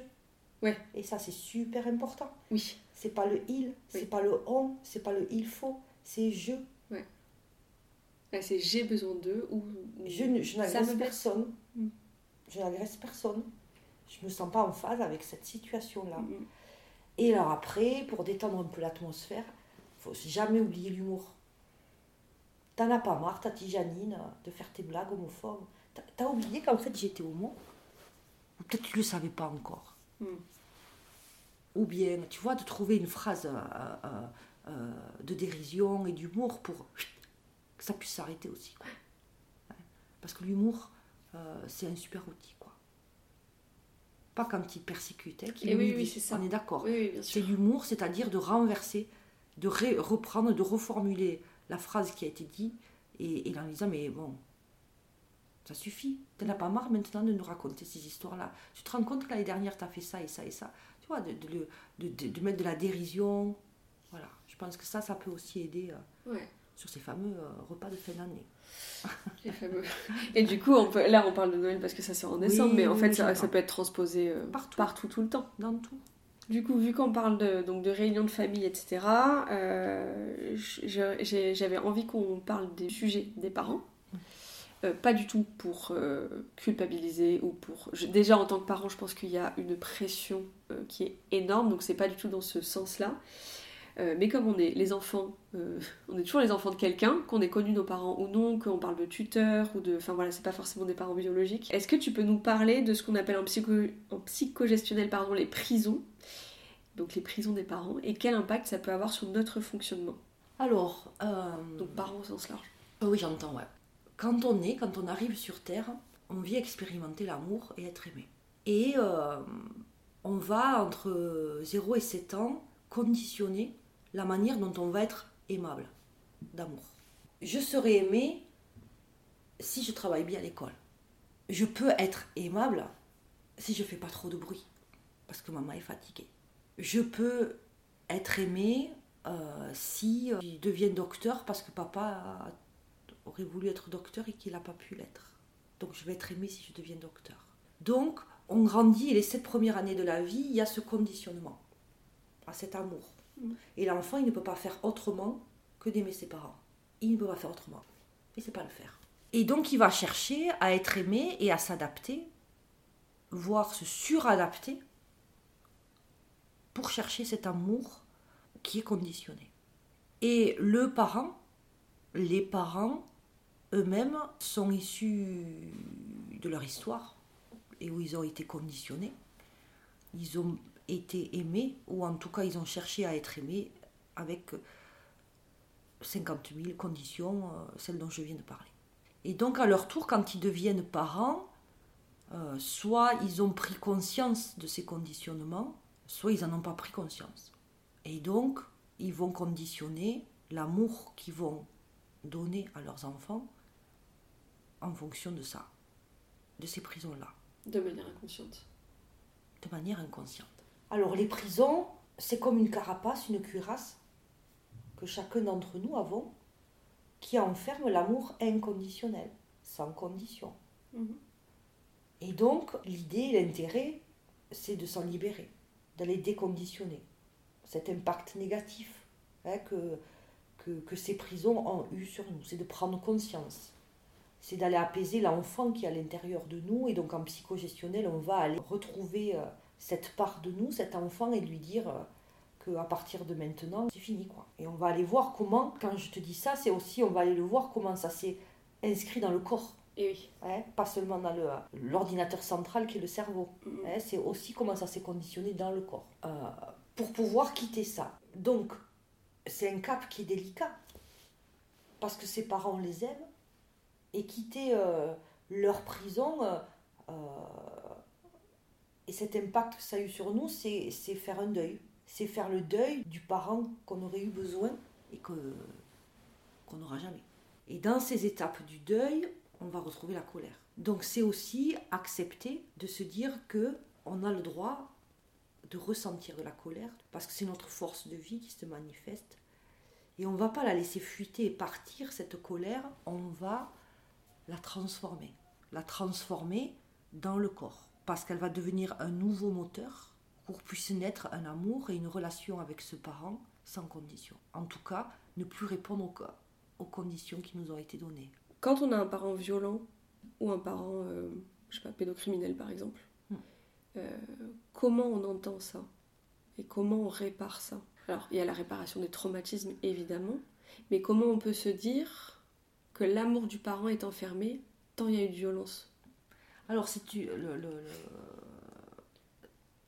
Ouais. Et ça, c'est super important. Oui. C'est pas le il, c'est pas le on, c'est pas le il faut, c'est je. Ouais, c'est j'ai besoin d'eux ou Je, ne- n'agresse personne. Mm. Je n'agresse personne. Je me sens pas en phase avec cette situation-là. Mm. Et alors après, pour détendre un peu l'atmosphère, faut jamais oublier l'humour. T'en as pas marre, ta petite Janine, de faire tes blagues homophobes. T'as- T'as oublié qu'en fait j'étais homo? Ou peut-être tu le savais pas encore. Mm. Ou bien, tu vois, de trouver une phrase euh, euh, euh, de dérision et d'humour pour que ça puisse s'arrêter aussi. quoi. Parce que l'humour, euh, c'est un super outil. quoi. Pas quand il persécute, hein, qu'il Et oui, humilise. oui, c'est ça. On est d'accord. Oui, C'est l'humour, c'est-à-dire de renverser, de ré- reprendre, de reformuler la phrase qui a été dite et, et en disant mais bon, ça suffit. T'en as pas marre maintenant de nous raconter ces histoires-là. Tu te rends compte que l'année dernière t'as fait ça et ça et ça. Tu vois, de, de, de- de- de mettre de la dérision. Voilà. Je pense que ça, ça peut aussi aider euh, Ouais, sur ces fameux euh, repas de fin d'année. *laughs* les fameux. Et du coup, on peut... là, on parle de Noël parce que ça sort en décembre, Oui, mais en fait, ça, peut être transposé euh, Partout. partout, tout le temps. Dans tout. Du coup, vu qu'on parle de, donc de réunions de famille, etc., euh, j'avais envie qu'on parle des sujets des parents. Euh, pas du tout pour euh, culpabiliser ou pour. je- déjà en tant que parent, je pense qu'il y a une pression qui est énorme, donc c'est pas du tout dans ce sens-là. Euh, mais comme on est les enfants, euh, *laughs* on est toujours les enfants de quelqu'un, qu'on ait connu nos parents ou non, qu'on parle de tuteur ou de. Enfin voilà, c'est pas forcément des parents biologiques. Est-ce que tu peux nous parler de ce qu'on appelle en, psycho, en psychogestionnel pardon, les prisons? Donc les prisons des parents, et quel impact ça peut avoir sur notre fonctionnement? Alors, euh, Donc parents au sens large. Oui, j'entends, ouais. Quand on est, quand on arrive sur Terre, on vit expérimenter l'amour et être aimé. Et on va, entre 0 et 7 ans, conditionner la manière dont on va être aimable, d'amour. Je serai aimé si je travaille bien à l'école. Je peux être aimable si je fais pas trop de bruit, parce que maman est fatiguée. Je peux être aimé euh, si euh, je deviens docteur parce que papa aurait voulu être docteur et qu'il n'a pas pu l'être. Donc je vais être aimé si je deviens docteur. Donc on grandit et les sept premières années de la vie, il y a ce conditionnement, à cet amour. Et l'enfant, il ne peut pas faire autrement que d'aimer ses parents. Il ne peut pas faire autrement. Il ne sait pas le faire. Et donc il va chercher à être aimé et à s'adapter, voire se suradapter pour chercher cet amour qui est conditionné. Et le parent, les parents eux-mêmes sont issus de leur histoire et où ils ont été conditionnés. Ils ont été aimés, ou en tout cas ils ont cherché à être aimés avec 50 000 conditions, euh, celles dont je viens de parler. Et donc à leur tour, quand ils deviennent parents, euh, soit ils ont pris conscience de ces conditionnements, soit ils n'en ont pas pris conscience. Et donc, ils vont conditionner l'amour qu'ils vont donner à leurs enfants en fonction de ça, de ces prisons-là, De manière inconsciente. de manière inconsciente. Alors les prisons, c'est comme une carapace, une cuirasse que chacun d'entre nous avons, qui enferme l'amour inconditionnel, sans condition. Mhm. Et donc, l'idée, l'intérêt, c'est de s'en libérer, d'aller déconditionner cet impact négatif hein, que, que, que ces prisons ont eu sur nous. C'est de prendre conscience. C'est d'aller apaiser l'enfant qui est à l'intérieur de nous. Et donc, en psychogestionnel, on va aller retrouver euh, cette part de nous, cet enfant, et lui dire euh, qu'à partir de maintenant, c'est fini. quoi. Et on va aller voir comment, quand je te dis ça, c'est aussi, on va aller le voir comment ça s'est inscrit dans le corps. Et oui. Hein, pas seulement dans le- l'ordinateur central qui est le cerveau. Mhm. Hein, c'est aussi comment ça s'est conditionné dans le corps. Euh, pour pouvoir quitter ça. Donc, c'est un cap qui est délicat. Parce que ses parents les aiment. Et quitter euh, leur prison, euh, et cet impact que ça a eu sur nous, c'est faire un deuil. C'est faire le deuil du parent qu'on aurait eu besoin et qu'on n'aura jamais. Et dans ces étapes du deuil, on va retrouver la colère. Donc c'est aussi accepter de se dire que on a le droit de ressentir de la colère parce que c'est notre force de vie qui se manifeste et on va pas la laisser fuiter et partir cette colère, on va la transformer, la transformer dans le corps parce qu'elle va devenir un nouveau moteur pour puisse naître un amour et une relation avec ce parent sans condition. En tout cas, ne plus répondre aux, aux conditions qui nous ont été données. Quand on a un parent violent ou un parent, euh, je sais pas, pédocriminel par exemple, hmm. euh, comment on entend ça et comment on répare ça? Alors, il y a la réparation des traumatismes évidemment, mais comment on peut se dire que l'amour du parent est enfermé tant il y a eu de violence? Alors, si tu. Le,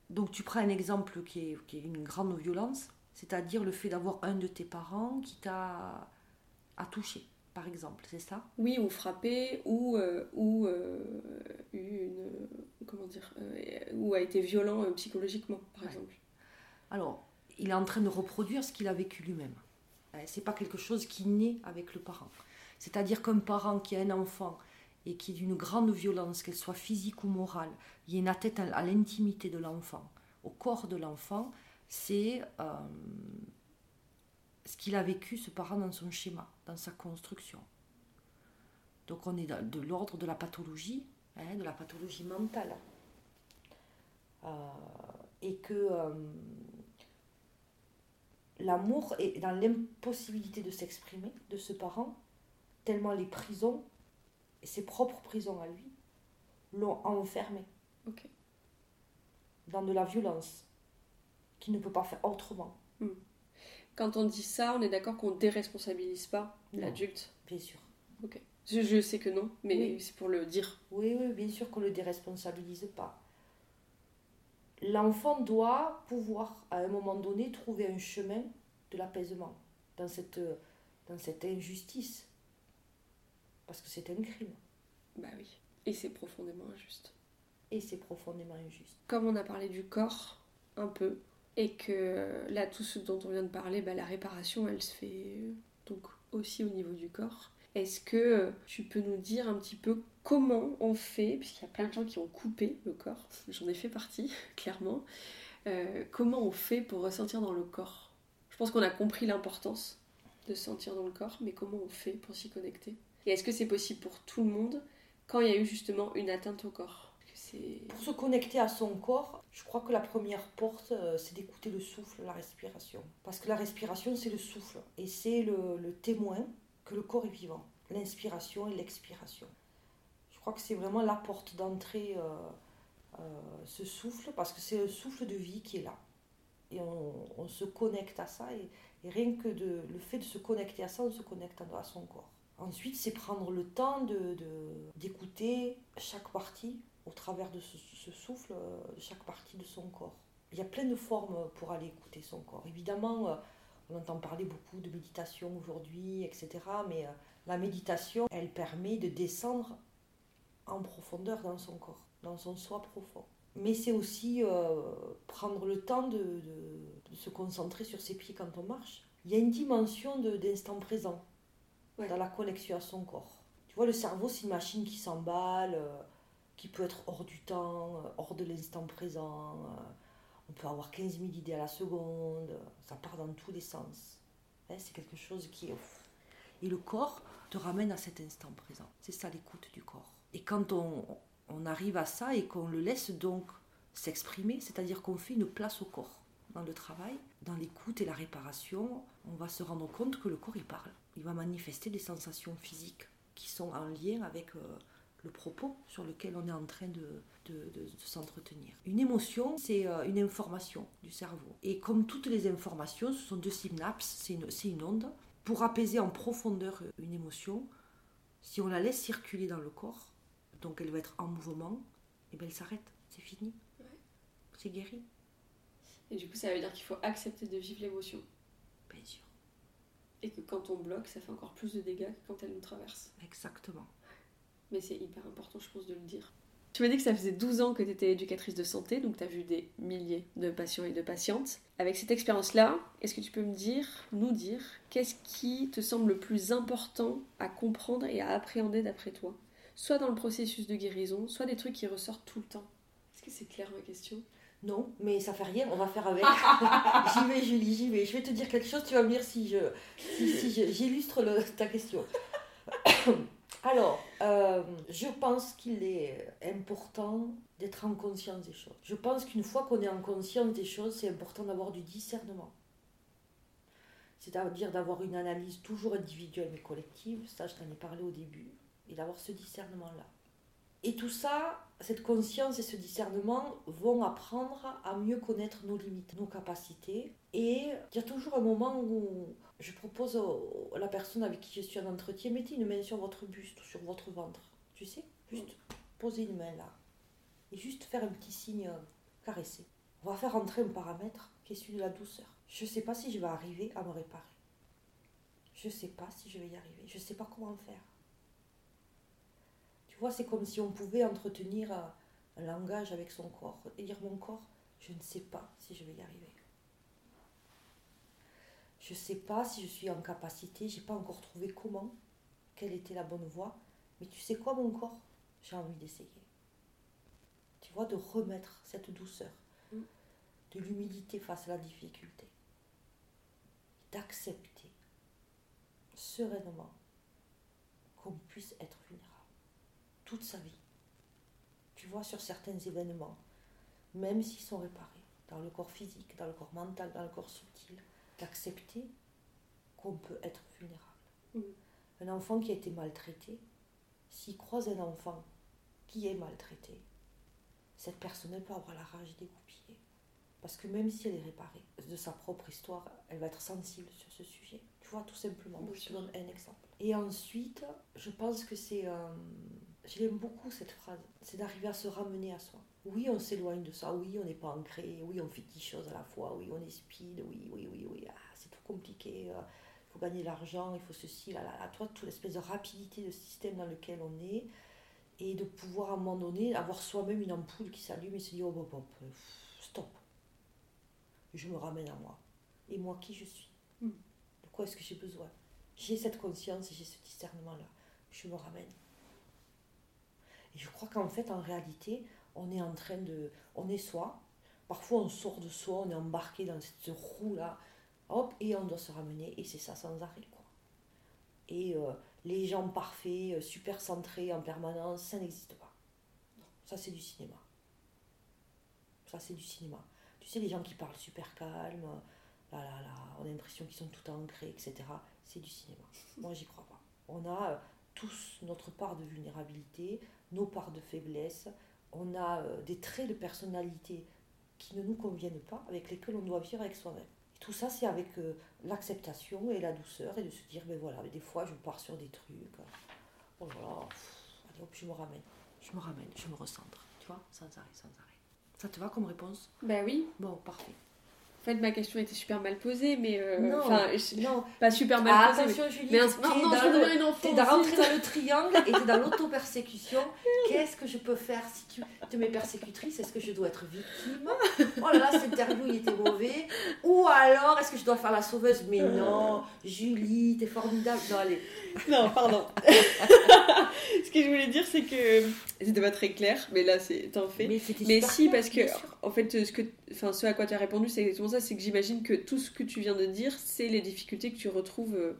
Donc, tu prends un exemple qui est, qui est une grande violence, c'est-à-dire le fait d'avoir un de tes parents qui t'a touché par exemple, c'est ça? Oui, ou frappé, ou, euh, ou euh, une, comment dire, euh, ou a été violent psychologiquement, par exemple. Alors, il est en train de reproduire ce qu'il a vécu lui-même. C'est pas quelque chose qui naît avec le parent. C'est-à-dire qu'un parent qui a un enfant et qui est d'une grande violence, qu'elle soit physique ou morale, il y a une atteinte à l'intimité de l'enfant, au corps de l'enfant, c'est ce qu'il a vécu, ce parent, dans son schéma, dans sa construction. Donc on est de l'ordre de la pathologie, hein, de la pathologie mentale. Euh, et que euh, l'amour est dans l'impossibilité de s'exprimer de ce parent, tellement les prisons, et ses propres prisons à lui, l'ont enfermé. Dans de la violence, qui ne peut pas faire autrement. Hmm. Quand on dit ça, on est d'accord qu'on déresponsabilise pas l'adulte Bien sûr. Ok. Je, sais que non, mais c'est pour le dire. Oui, oui, bien sûr qu'on ne le déresponsabilise pas. L'enfant doit pouvoir, à un moment donné, trouver un chemin de l'apaisement dans cette, dans cette injustice. Parce que c'est un crime. Bah oui. Et c'est profondément injuste. Et c'est profondément injuste. Comme on a parlé du corps, un peu, et que là, tout ce dont on vient de parler, bah, la réparation, elle se fait euh, donc aussi au niveau du corps. Est-ce que tu peux nous dire un petit peu comment on fait, puisqu'il y a plein de gens qui ont coupé le corps, j'en ai fait partie, *laughs* clairement, euh, comment on fait pour ressentir dans le corps? Je pense qu'on a compris l'importance de se sentir dans le corps, mais comment on fait pour s'y connecter? Et est-ce que c'est possible pour tout le monde quand il y a eu justement une atteinte au corps? Pour se connecter à son corps, je crois que la première porte, euh, c'est d'écouter le souffle, la respiration. Parce que la respiration, c'est le souffle. Et c'est le, témoin que le corps est vivant. L'inspiration et l'expiration. Je crois que c'est vraiment la porte d'entrée, euh, euh, ce souffle, parce que c'est le souffle de vie qui est là. Et on, se connecte à ça. Et, rien que de, le fait de se connecter à ça, on se connecte à son corps. Ensuite, c'est prendre le temps d'écouter de, chaque partie au travers de ce, souffle euh, de chaque partie de son corps. Il y a plein de formes pour aller écouter son corps. Évidemment, euh, on entend parler beaucoup de méditation aujourd'hui, etc. Mais euh, la méditation, elle permet de descendre en profondeur dans son corps, dans son soi profond. Mais c'est aussi prendre le temps de, se concentrer sur ses pieds quand on marche. Il y a une dimension d'instant présent dans la connexion à son corps. Tu vois, le cerveau, c'est une machine qui s'emballe qui peut être hors du temps, euh, hors de l'instant présent. Euh, on peut avoir 15 000 idées à la seconde, ça part dans tous les sens. Hein, c'est quelque chose qui est... Et le corps te ramène à cet instant présent. C'est ça l'écoute du corps. Et quand on arrive à ça et qu'on le laisse donc s'exprimer, c'est-à-dire qu'on fait une place au corps dans le travail, dans l'écoute et la réparation, on va se rendre compte que le corps il parle. Il va manifester des sensations physiques qui sont en lien avec euh, le propos sur lequel on est en train de, s'entretenir. Une émotion, c'est euh, une information du cerveau. Et comme toutes les informations, ce sont deux synapses, c'est une, une, onde. Pour apaiser en profondeur une émotion, si on la laisse circuler dans le corps, donc elle va être en mouvement, et bien elle s'arrête, c'est fini. C'est guéri. Et du coup, ça veut dire qu'il faut accepter de vivre l'émotion. Bien sûr. Et que quand on bloque, ça fait encore plus de dégâts que quand elle nous traverse. Exactement. Mais c'est hyper important, je pense, de le dire. Tu m'as dit que ça faisait 12 ans que tu étais éducatrice de santé, donc tu as vu des milliers de patients et de patientes. Avec cette expérience-là, est-ce que tu peux me dire, nous dire, qu'est-ce qui te semble le plus important à comprendre et à appréhender d'après toi? Soit dans le processus de guérison, soit des trucs qui ressortent tout le temps. Est-ce que c'est clair ma question? Non, mais ça fait rien, on va faire avec. *laughs* *laughs* j'y vais, Julie, j'y vais. Je vais te dire quelque chose, tu vas me dire si je si, j'illustre ta question. *coughs* Alors, euh, je pense qu'il est important d'être en conscience des choses. Je pense qu'une fois qu'on est en conscience des choses, c'est important d'avoir du discernement. C'est-à-dire d'avoir une analyse toujours individuelle mais collective, ça je t'en ai parlé au début, et d'avoir ce discernement-là. Et tout ça, cette conscience et ce discernement vont apprendre à mieux connaître nos limites, nos capacités. Et il y a toujours un moment où je propose à la personne avec qui je suis en entretien, mettez une main sur votre buste ou sur votre ventre. Tu sais Juste poser une main là. Et juste faire un petit signe caressé. On va faire entrer un paramètre qui est celui de la douceur. Je ne sais pas si je vais arriver à me réparer. Je ne sais pas si je vais y arriver. Je ne sais pas comment faire c'est comme si on pouvait entretenir un, langage avec son corps et dire mon corps, je ne sais pas si je vais y arriver. Je ne sais pas si je suis en capacité, j'ai pas encore trouvé comment, quelle était la bonne voie, mais tu sais quoi mon corps? J'ai envie d'essayer. Tu vois, de remettre cette douceur, mm. de l'humilité face à la difficulté, d'accepter sereinement qu'on puisse être vulnérable toute sa vie. Tu vois, sur certains événements, même s'ils sont réparés, dans le corps physique, dans le corps mental, dans le corps subtil, d'accepter qu'on peut être vulnérable. Un enfant qui a été maltraité, s'il croise un enfant qui est maltraité, cette personne peut avoir la rage dégoupillée. Parce que même si elle est réparée de sa propre histoire, elle va être sensible sur ce sujet. Tu vois, tout simplement. je te donne un exemple. Et ensuite, je pense que c'est euh, J'aime beaucoup cette phrase, c'est d'arriver à se ramener à soi. Oui, on s'éloigne de ça, oui, on n'est pas ancré, oui, on fait dix choses à la fois, oui, on est speed, oui, oui, oui, oui, ah, c'est trop compliqué, il euh, faut gagner l'argent, il faut ceci, là, là, là. Toi, toute l'espèce de rapidité de système dans lequel on est, et de pouvoir à un moment donné avoir soi-même une ampoule qui s'allume et se dire, oh, bon, bon, stop, je me ramène à moi. Et moi, qui je suis? Hmm. De quoi est-ce que j'ai besoin? J'ai cette conscience et j'ai ce discernement-là. Je me ramène. Et je crois qu'en fait, en réalité, on est en train de. On est soi. Parfois, on sort de soi, on est embarqué dans cette roue-là. Hop, et on doit se ramener. Et c'est ça sans arrêt, quoi. Et euh, les gens parfaits, euh, super centrés en permanence, ça n'existe pas. Ça, c'est du cinéma. Ça, c'est du cinéma. Tu sais, les gens qui parlent super calme, là, là, là, on a l'impression qu'ils sont tout ancrés, etc. C'est du cinéma. Moi, j'y crois pas. On a euh, tous notre part de vulnérabilité, nos parts de faiblesse, on a euh, des traits de personnalité qui ne nous conviennent pas, avec lesquels on doit vivre avec soi-même. Tout ça, c'est avec euh, l'acceptation et la douceur et de se dire, ben voilà, des fois je pars sur des trucs, oh là là, allez hop, je me ramène, je me ramène, je me recentre, tu vois, sans arrêt, sans arrêt. Ça te va comme réponse? Ben oui. Bon, parfait. En fait, ma question était super mal posée, mais. Euh, non, non, pas super mal ah, posée. Attention, Julie, mais... non, non, je veux une enfant. T'es rentré dans le triangle et t'es dans *laughs* l'auto-persécution. Qu'est-ce que je peux faire si tu te mets persécutrice? Est-ce que je dois être victime? Oh là là, cette interview, il était mauvais. Ou alors, est-ce que je dois faire la sauveuse? Mais non, Julie, t'es formidable. Non, allez. Non, pardon. *laughs* Ce que je voulais dire, c'est que c'était pas très clair, mais là, c'est en fait. Mais, si, parce que, en fait, ce, que, enfin, ce à quoi tu as répondu, c'est exactement ça c'est que j'imagine que tout ce que tu viens de dire, c'est les difficultés que tu retrouves euh,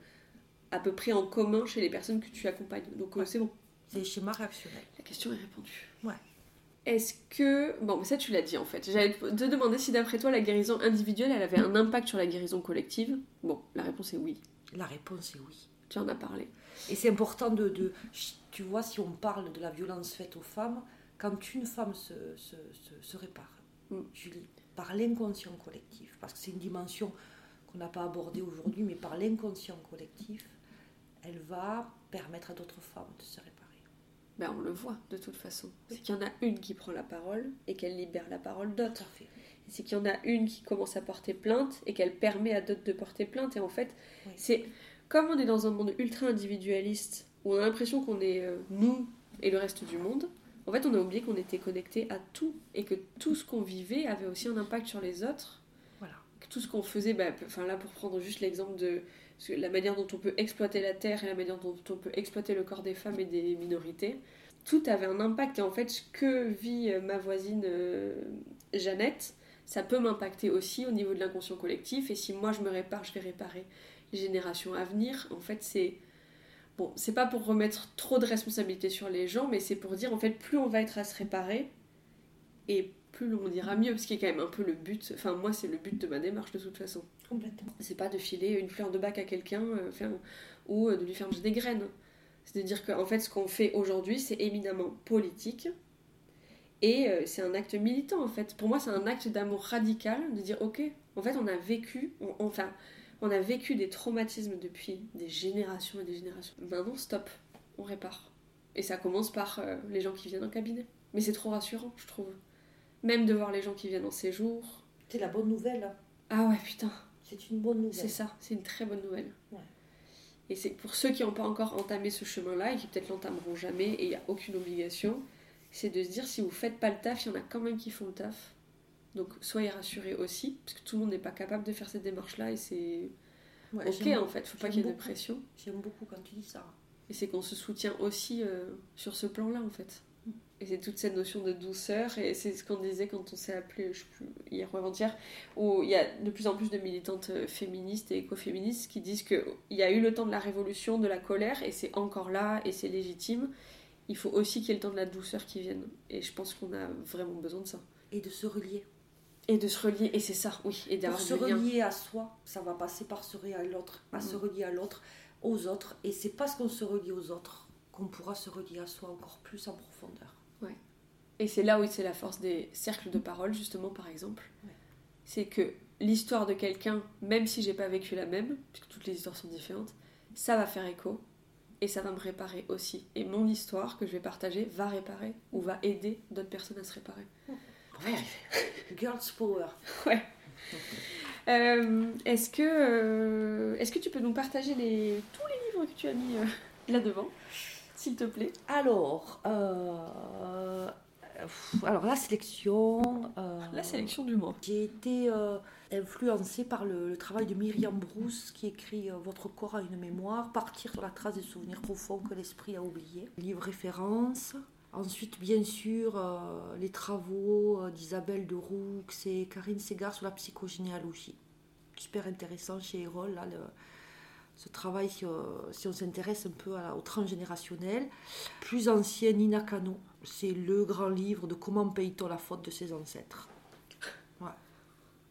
à peu près en commun chez les personnes que tu accompagnes. Donc, euh, c'est bon. C'est les schémas réactionnels. La question est répondue. Ouais. Est-ce que. Bon, ça, tu l'as dit en fait. J'allais te demander si d'après toi, la guérison individuelle, elle avait un impact sur la guérison collective. Bon, la réponse est oui. La réponse est oui. Tu en as parlé. Et c'est important de, de, Tu vois, si on parle de la violence faite aux femmes, quand une femme se, se, se, répare, mm. Julie, par l'inconscient collectif, parce que c'est une dimension qu'on n'a pas abordée aujourd'hui, mais par l'inconscient collectif, elle va permettre à d'autres femmes de se réparer. Ben, on le voit de toute façon. C'est qu'il y en a une qui prend la parole et qu'elle libère la parole d'autres. C'est qu'il y en a une qui commence à porter plainte et qu'elle permet à d'autres de porter plainte. Et en fait, c'est comme on est dans un monde ultra individualiste, où on a l'impression qu'on est euh, nous et le reste du monde, En fait, on a oublié qu'on était connecté à tout et que tout ce qu'on vivait avait aussi un impact sur les autres. Voilà. Que tout ce qu'on faisait, bah, enfin là, pour prendre juste l'exemple de la manière dont on peut exploiter la terre et la manière dont on peut exploiter le corps des femmes et des minorités, tout avait un impact. Et en fait, ce que vit euh, ma voisine euh, Jeannette, ça peut m'impacter aussi au niveau de l'inconscient collectif. Et si moi je me répare, je vais réparer les générations à venir. En fait, c'est bon, c'est pas pour remettre trop de responsabilités sur les gens, mais c'est pour dire en fait, plus on va être à se réparer, et plus on ira mieux, ce qui est quand même un peu le but. Enfin, moi, c'est le but de ma démarche de toute façon. Complètement. C'est pas de filer une fleur de bac à quelqu'un euh, ou euh, de lui faire manger des graines. C'est de dire qu'en fait, ce qu'on fait aujourd'hui, c'est éminemment politique. Et euh, c'est un acte militant en fait. Pour moi, c'est un acte d'amour radical de dire ok, en fait, on a vécu, on- enfin, on a vécu des traumatismes depuis des générations et des générations. Maintenant, stop, on répare. Et ça commence par euh, les gens qui viennent en cabinet. Mais c'est trop rassurant, je trouve. Même de voir les gens qui viennent en séjour. C'est la bonne nouvelle. Ah ouais, putain, C'est une bonne nouvelle. c'est ça, c'est une très bonne nouvelle. Ouais. Et c'est pour ceux qui n'ont pas encore entamé ce chemin-là et qui peut-être l'entameront jamais et il n'y a aucune obligation, c'est de se dire si vous faites pas le taf, il y en a quand même qui font le taf. Donc soyez rassurés aussi, parce que tout le monde n'est pas capable de faire cette démarche-là et c'est Ouais, ok en fait, faut pas qu'il y ait de pression. J'aime beaucoup quand tu dis ça. Et c'est qu'on se soutient aussi euh, sur ce plan-là en fait. Et c'est toute cette notion de douceur, et c'est ce qu'on disait quand on s'est appelé, je sais plus, hier ou avant-hier, où il y a de plus en plus de militantes euh, féministes et écoféministes qui disent qu'il y a eu le temps de la révolution, de la colère, et c'est encore là, et c'est légitime. Il faut aussi qu'il y ait le temps de la douceur qui vienne. Et je pense qu'on a vraiment besoin de ça. Et de se relier. Et de se relier, et c'est ça, oui, et Pour se lien. relier à soi, ça va passer par se relier à l'autre, à se Mm. relier à l'autre, aux autres. Et c'est parce qu'on se relie aux autres qu'on pourra se relier à soi encore plus en profondeur. Et c'est là où c'est la force des cercles de parole, justement, par exemple. Ouais. C'est que l'histoire de quelqu'un, même si j'ai pas vécu la même, puisque toutes les histoires sont différentes, ça va faire écho et ça va me réparer aussi. Et mon histoire que je vais partager va réparer ou va aider d'autres personnes à se réparer. Va y arriver. Girls Power. Ouais. Euh, est-ce que euh, est-ce que tu peux nous partager les tous les livres que tu as mis euh, là devant, s'il te plaît? Alors, la sélection. La sélection du mois. J'ai été influencée par le, le travail de Myriam Bruce qui écrit Votre corps a une mémoire, partir sur la trace des souvenirs profonds que l'esprit a oubliés. Livre référence. Ensuite, bien sûr, euh, les travaux euh, d'Isabelle de Roux et Karine Segar sur la psychogénéalogie. Super intéressant chez Erol, là, le- ce travail, si, euh, si on s'intéresse un peu à au transgénérationnel. Plus ancien, Nina Cano. C'est le grand livre de comment paye-t-on la faute de ses ancêtres. Ouais.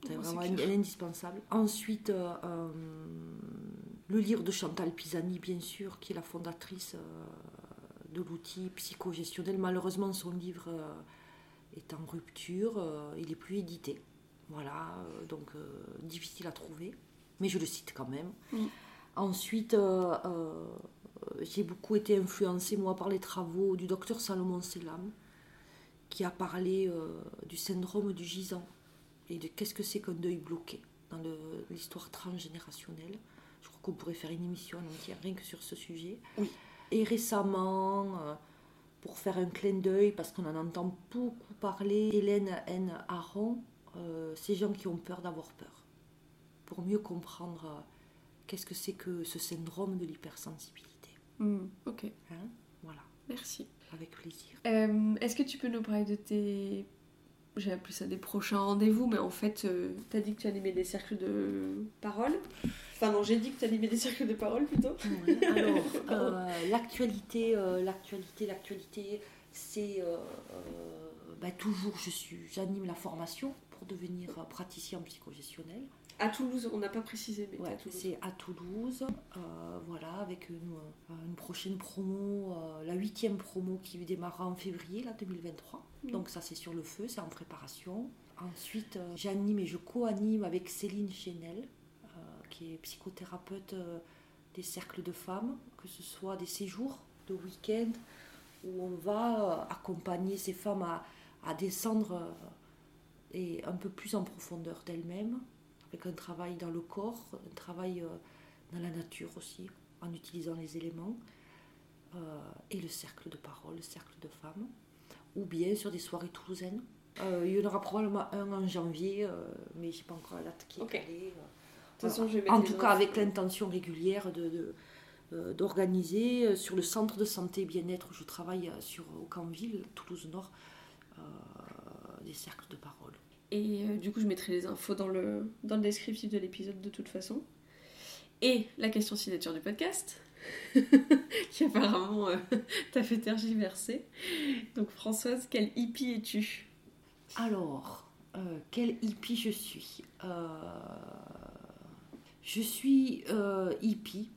C'est Oh, vraiment c'est un- indispensable. Ensuite, euh, le livre de Chantal Pisani, bien sûr, qui est la fondatrice de l'outil psychogestionnel. Malheureusement, son livre euh, est en rupture, euh, il n'est plus édité. Voilà, euh, donc difficile à trouver, mais je le cite quand même. Ensuite, j'ai beaucoup été influencée, moi, par les travaux du docteur Salomon Selam, qui a parlé euh, du syndrome du gisant et de qu'est-ce que c'est qu'un deuil bloqué dans l'histoire transgénérationnelle. Je crois qu'on pourrait faire une émission entière rien que sur ce sujet. Oui. Et récemment, euh, pour faire un clin d'œil, parce qu'on en entend beaucoup parler, Hélène N. Aron, euh, ces gens qui ont peur d'avoir peur, pour mieux comprendre euh, qu'est-ce que c'est que ce syndrome de l'hypersensibilité. Hmm, ok, Hein? Voilà, merci. avec plaisir. Euh, Est-ce que tu peux nous parler de tes. J'ai appelé ça des prochains rendez-vous, mais en fait, euh, t'as dit que tu animais des cercles de parole. Enfin, non, j'ai dit que tu animais des cercles de parole plutôt. Ouais, Alors, *laughs* euh, l'actualité, euh, l'actualité, l'actualité, c'est euh, bah, toujours, je suis, j'anime la formation pour devenir praticien psychogestionnel. À Toulouse, on n'a pas précisé, mais Ouais, c'est à Toulouse, voilà, avec une, une prochaine promo, la huitième promo qui démarrera en février là, 2023. Mhm. Donc ça c'est sur le feu, c'est en préparation. Ensuite, euh, j'anime et je co-anime avec Céline Chenel, euh, qui est psychothérapeute euh, des cercles de femmes, que ce soit des séjours de week-end où on va accompagner ces femmes à, descendre et un peu plus en profondeur d'elles-mêmes, avec un travail dans le corps, un travail dans la nature aussi, en utilisant les éléments, et le cercle de parole, le cercle de femmes. Ou bien sur des soirées toulousaines. Euh, il y en aura probablement un en janvier, euh, mais j'ai pas encore la date qui est calée. De toute façon, je vais mettre En tout cas, avec l'intention régulière de, euh, d'organiser euh, sur le centre de santé et bien-être où je travaille euh, sur Aucanville, Toulouse Nord, euh, des cercles de parole. Et euh, du coup, je mettrai les infos dans le, dans le descriptif de l'épisode de toute façon. Et la question signature du podcast, *laughs* qui apparemment euh, *laughs* t'a fait tergiverser. Donc Françoise, quel hippie es-tu? Alors, euh, quel hippie je suis? Euh, Je suis euh, hippie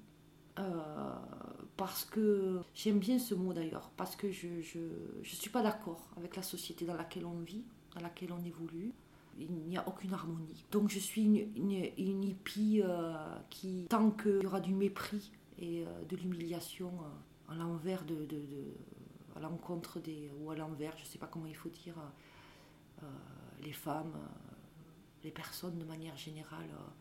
parce que j'aime bien ce mot d'ailleurs, parce que je ne je, je suis pas d'accord avec la société dans laquelle on vit, dans laquelle on évolue. Il n'y a aucune harmonie. Donc je suis une, une, hippie qui, tant qu'il y aura du mépris et euh, de l'humiliation euh, à l'envers de, de- de- à l'encontre des ou à l'envers, je sais pas comment il faut dire, euh, les femmes, euh, les personnes de manière générale, euh,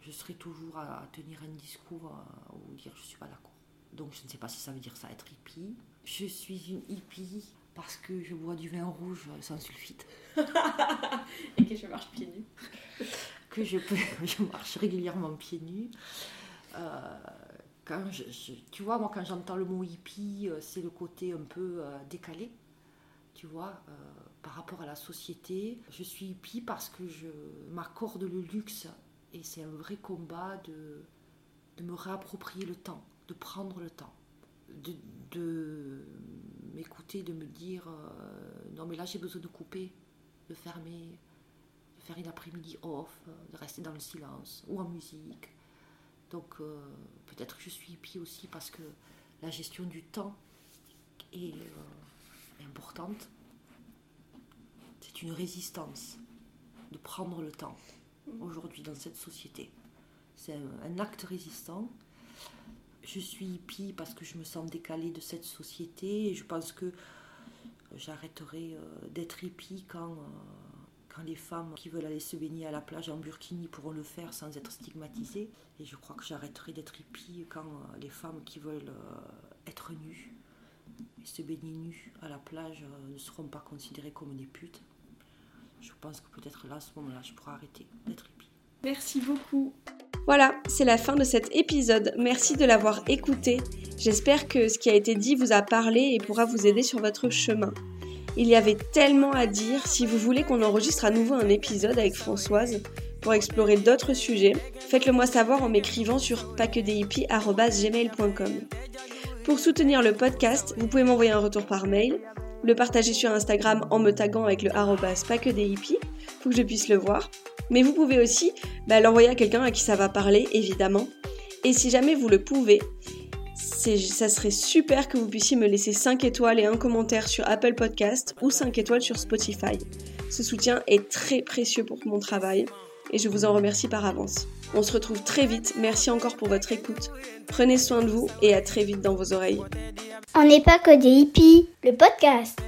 je serai toujours à, à tenir un discours ou dire je suis pas d'accord. Donc je ne sais pas si ça veut dire ça être hippie. Je suis une hippie parce que je bois du vin rouge sans sulfite. *laughs* Et que je marche pieds nus. que je, peux, *laughs* je marche régulièrement pieds nus. Quand je, tu vois, moi, quand j'entends le mot hippie, euh, c'est le côté un peu euh, décalé, tu vois, euh, par rapport à la société. Je suis hippie parce que je m'accorde le luxe et c'est un vrai combat de, de me réapproprier le temps, de prendre le temps, de, m'écouter, de me dire non, mais là j'ai besoin de couper, de fermer, de faire une après-midi off, de rester dans le silence ou en musique. Donc euh, peut-être que je suis hippie aussi parce que la gestion du temps est euh, importante. C'est une résistance de prendre le temps aujourd'hui dans cette société. C'est un, un acte résistant. Je suis hippie parce que je me sens décalée de cette société et je pense que j'arrêterai euh, d'être hippie quand, quand les femmes qui veulent aller se baigner à la plage en burkini pourront le faire sans être stigmatisées. Et je crois que j'arrêterai d'être hippie quand euh, les femmes qui veulent euh, être nues et se baigner nues à la plage euh, ne seront pas considérées comme des putes. Je pense que peut-être là, à ce moment-là, je pourrai arrêter d'être hippie. Merci beaucoup. Voilà, c'est la fin de cet épisode. Merci de l'avoir écouté. J'espère que ce qui a été dit vous a parlé et pourra vous aider sur votre chemin. Il y avait tellement à dire. Si vous voulez qu'on enregistre à nouveau un épisode avec Françoise pour explorer d'autres sujets, faites-le moi savoir en m'écrivant sur pacquedehippies.gmail.com. Pour soutenir le podcast, vous pouvez m'envoyer un retour par mail, le partager sur Instagram en me taguant avec le arrobas pacquedehippies pour que je puisse le voir. Mais vous pouvez aussi bah, l'envoyer à quelqu'un à qui ça va parler, évidemment. Et si jamais vous le pouvez, ça serait super que vous puissiez me laisser 5 étoiles et un commentaire sur Apple Podcast ou 5 étoiles sur Spotify. Ce soutien est très précieux pour mon travail et je vous en remercie par avance. On se retrouve très vite, merci encore pour votre écoute. Prenez soin de vous et à très vite dans vos oreilles. On n'est pas que des hippies, le podcast.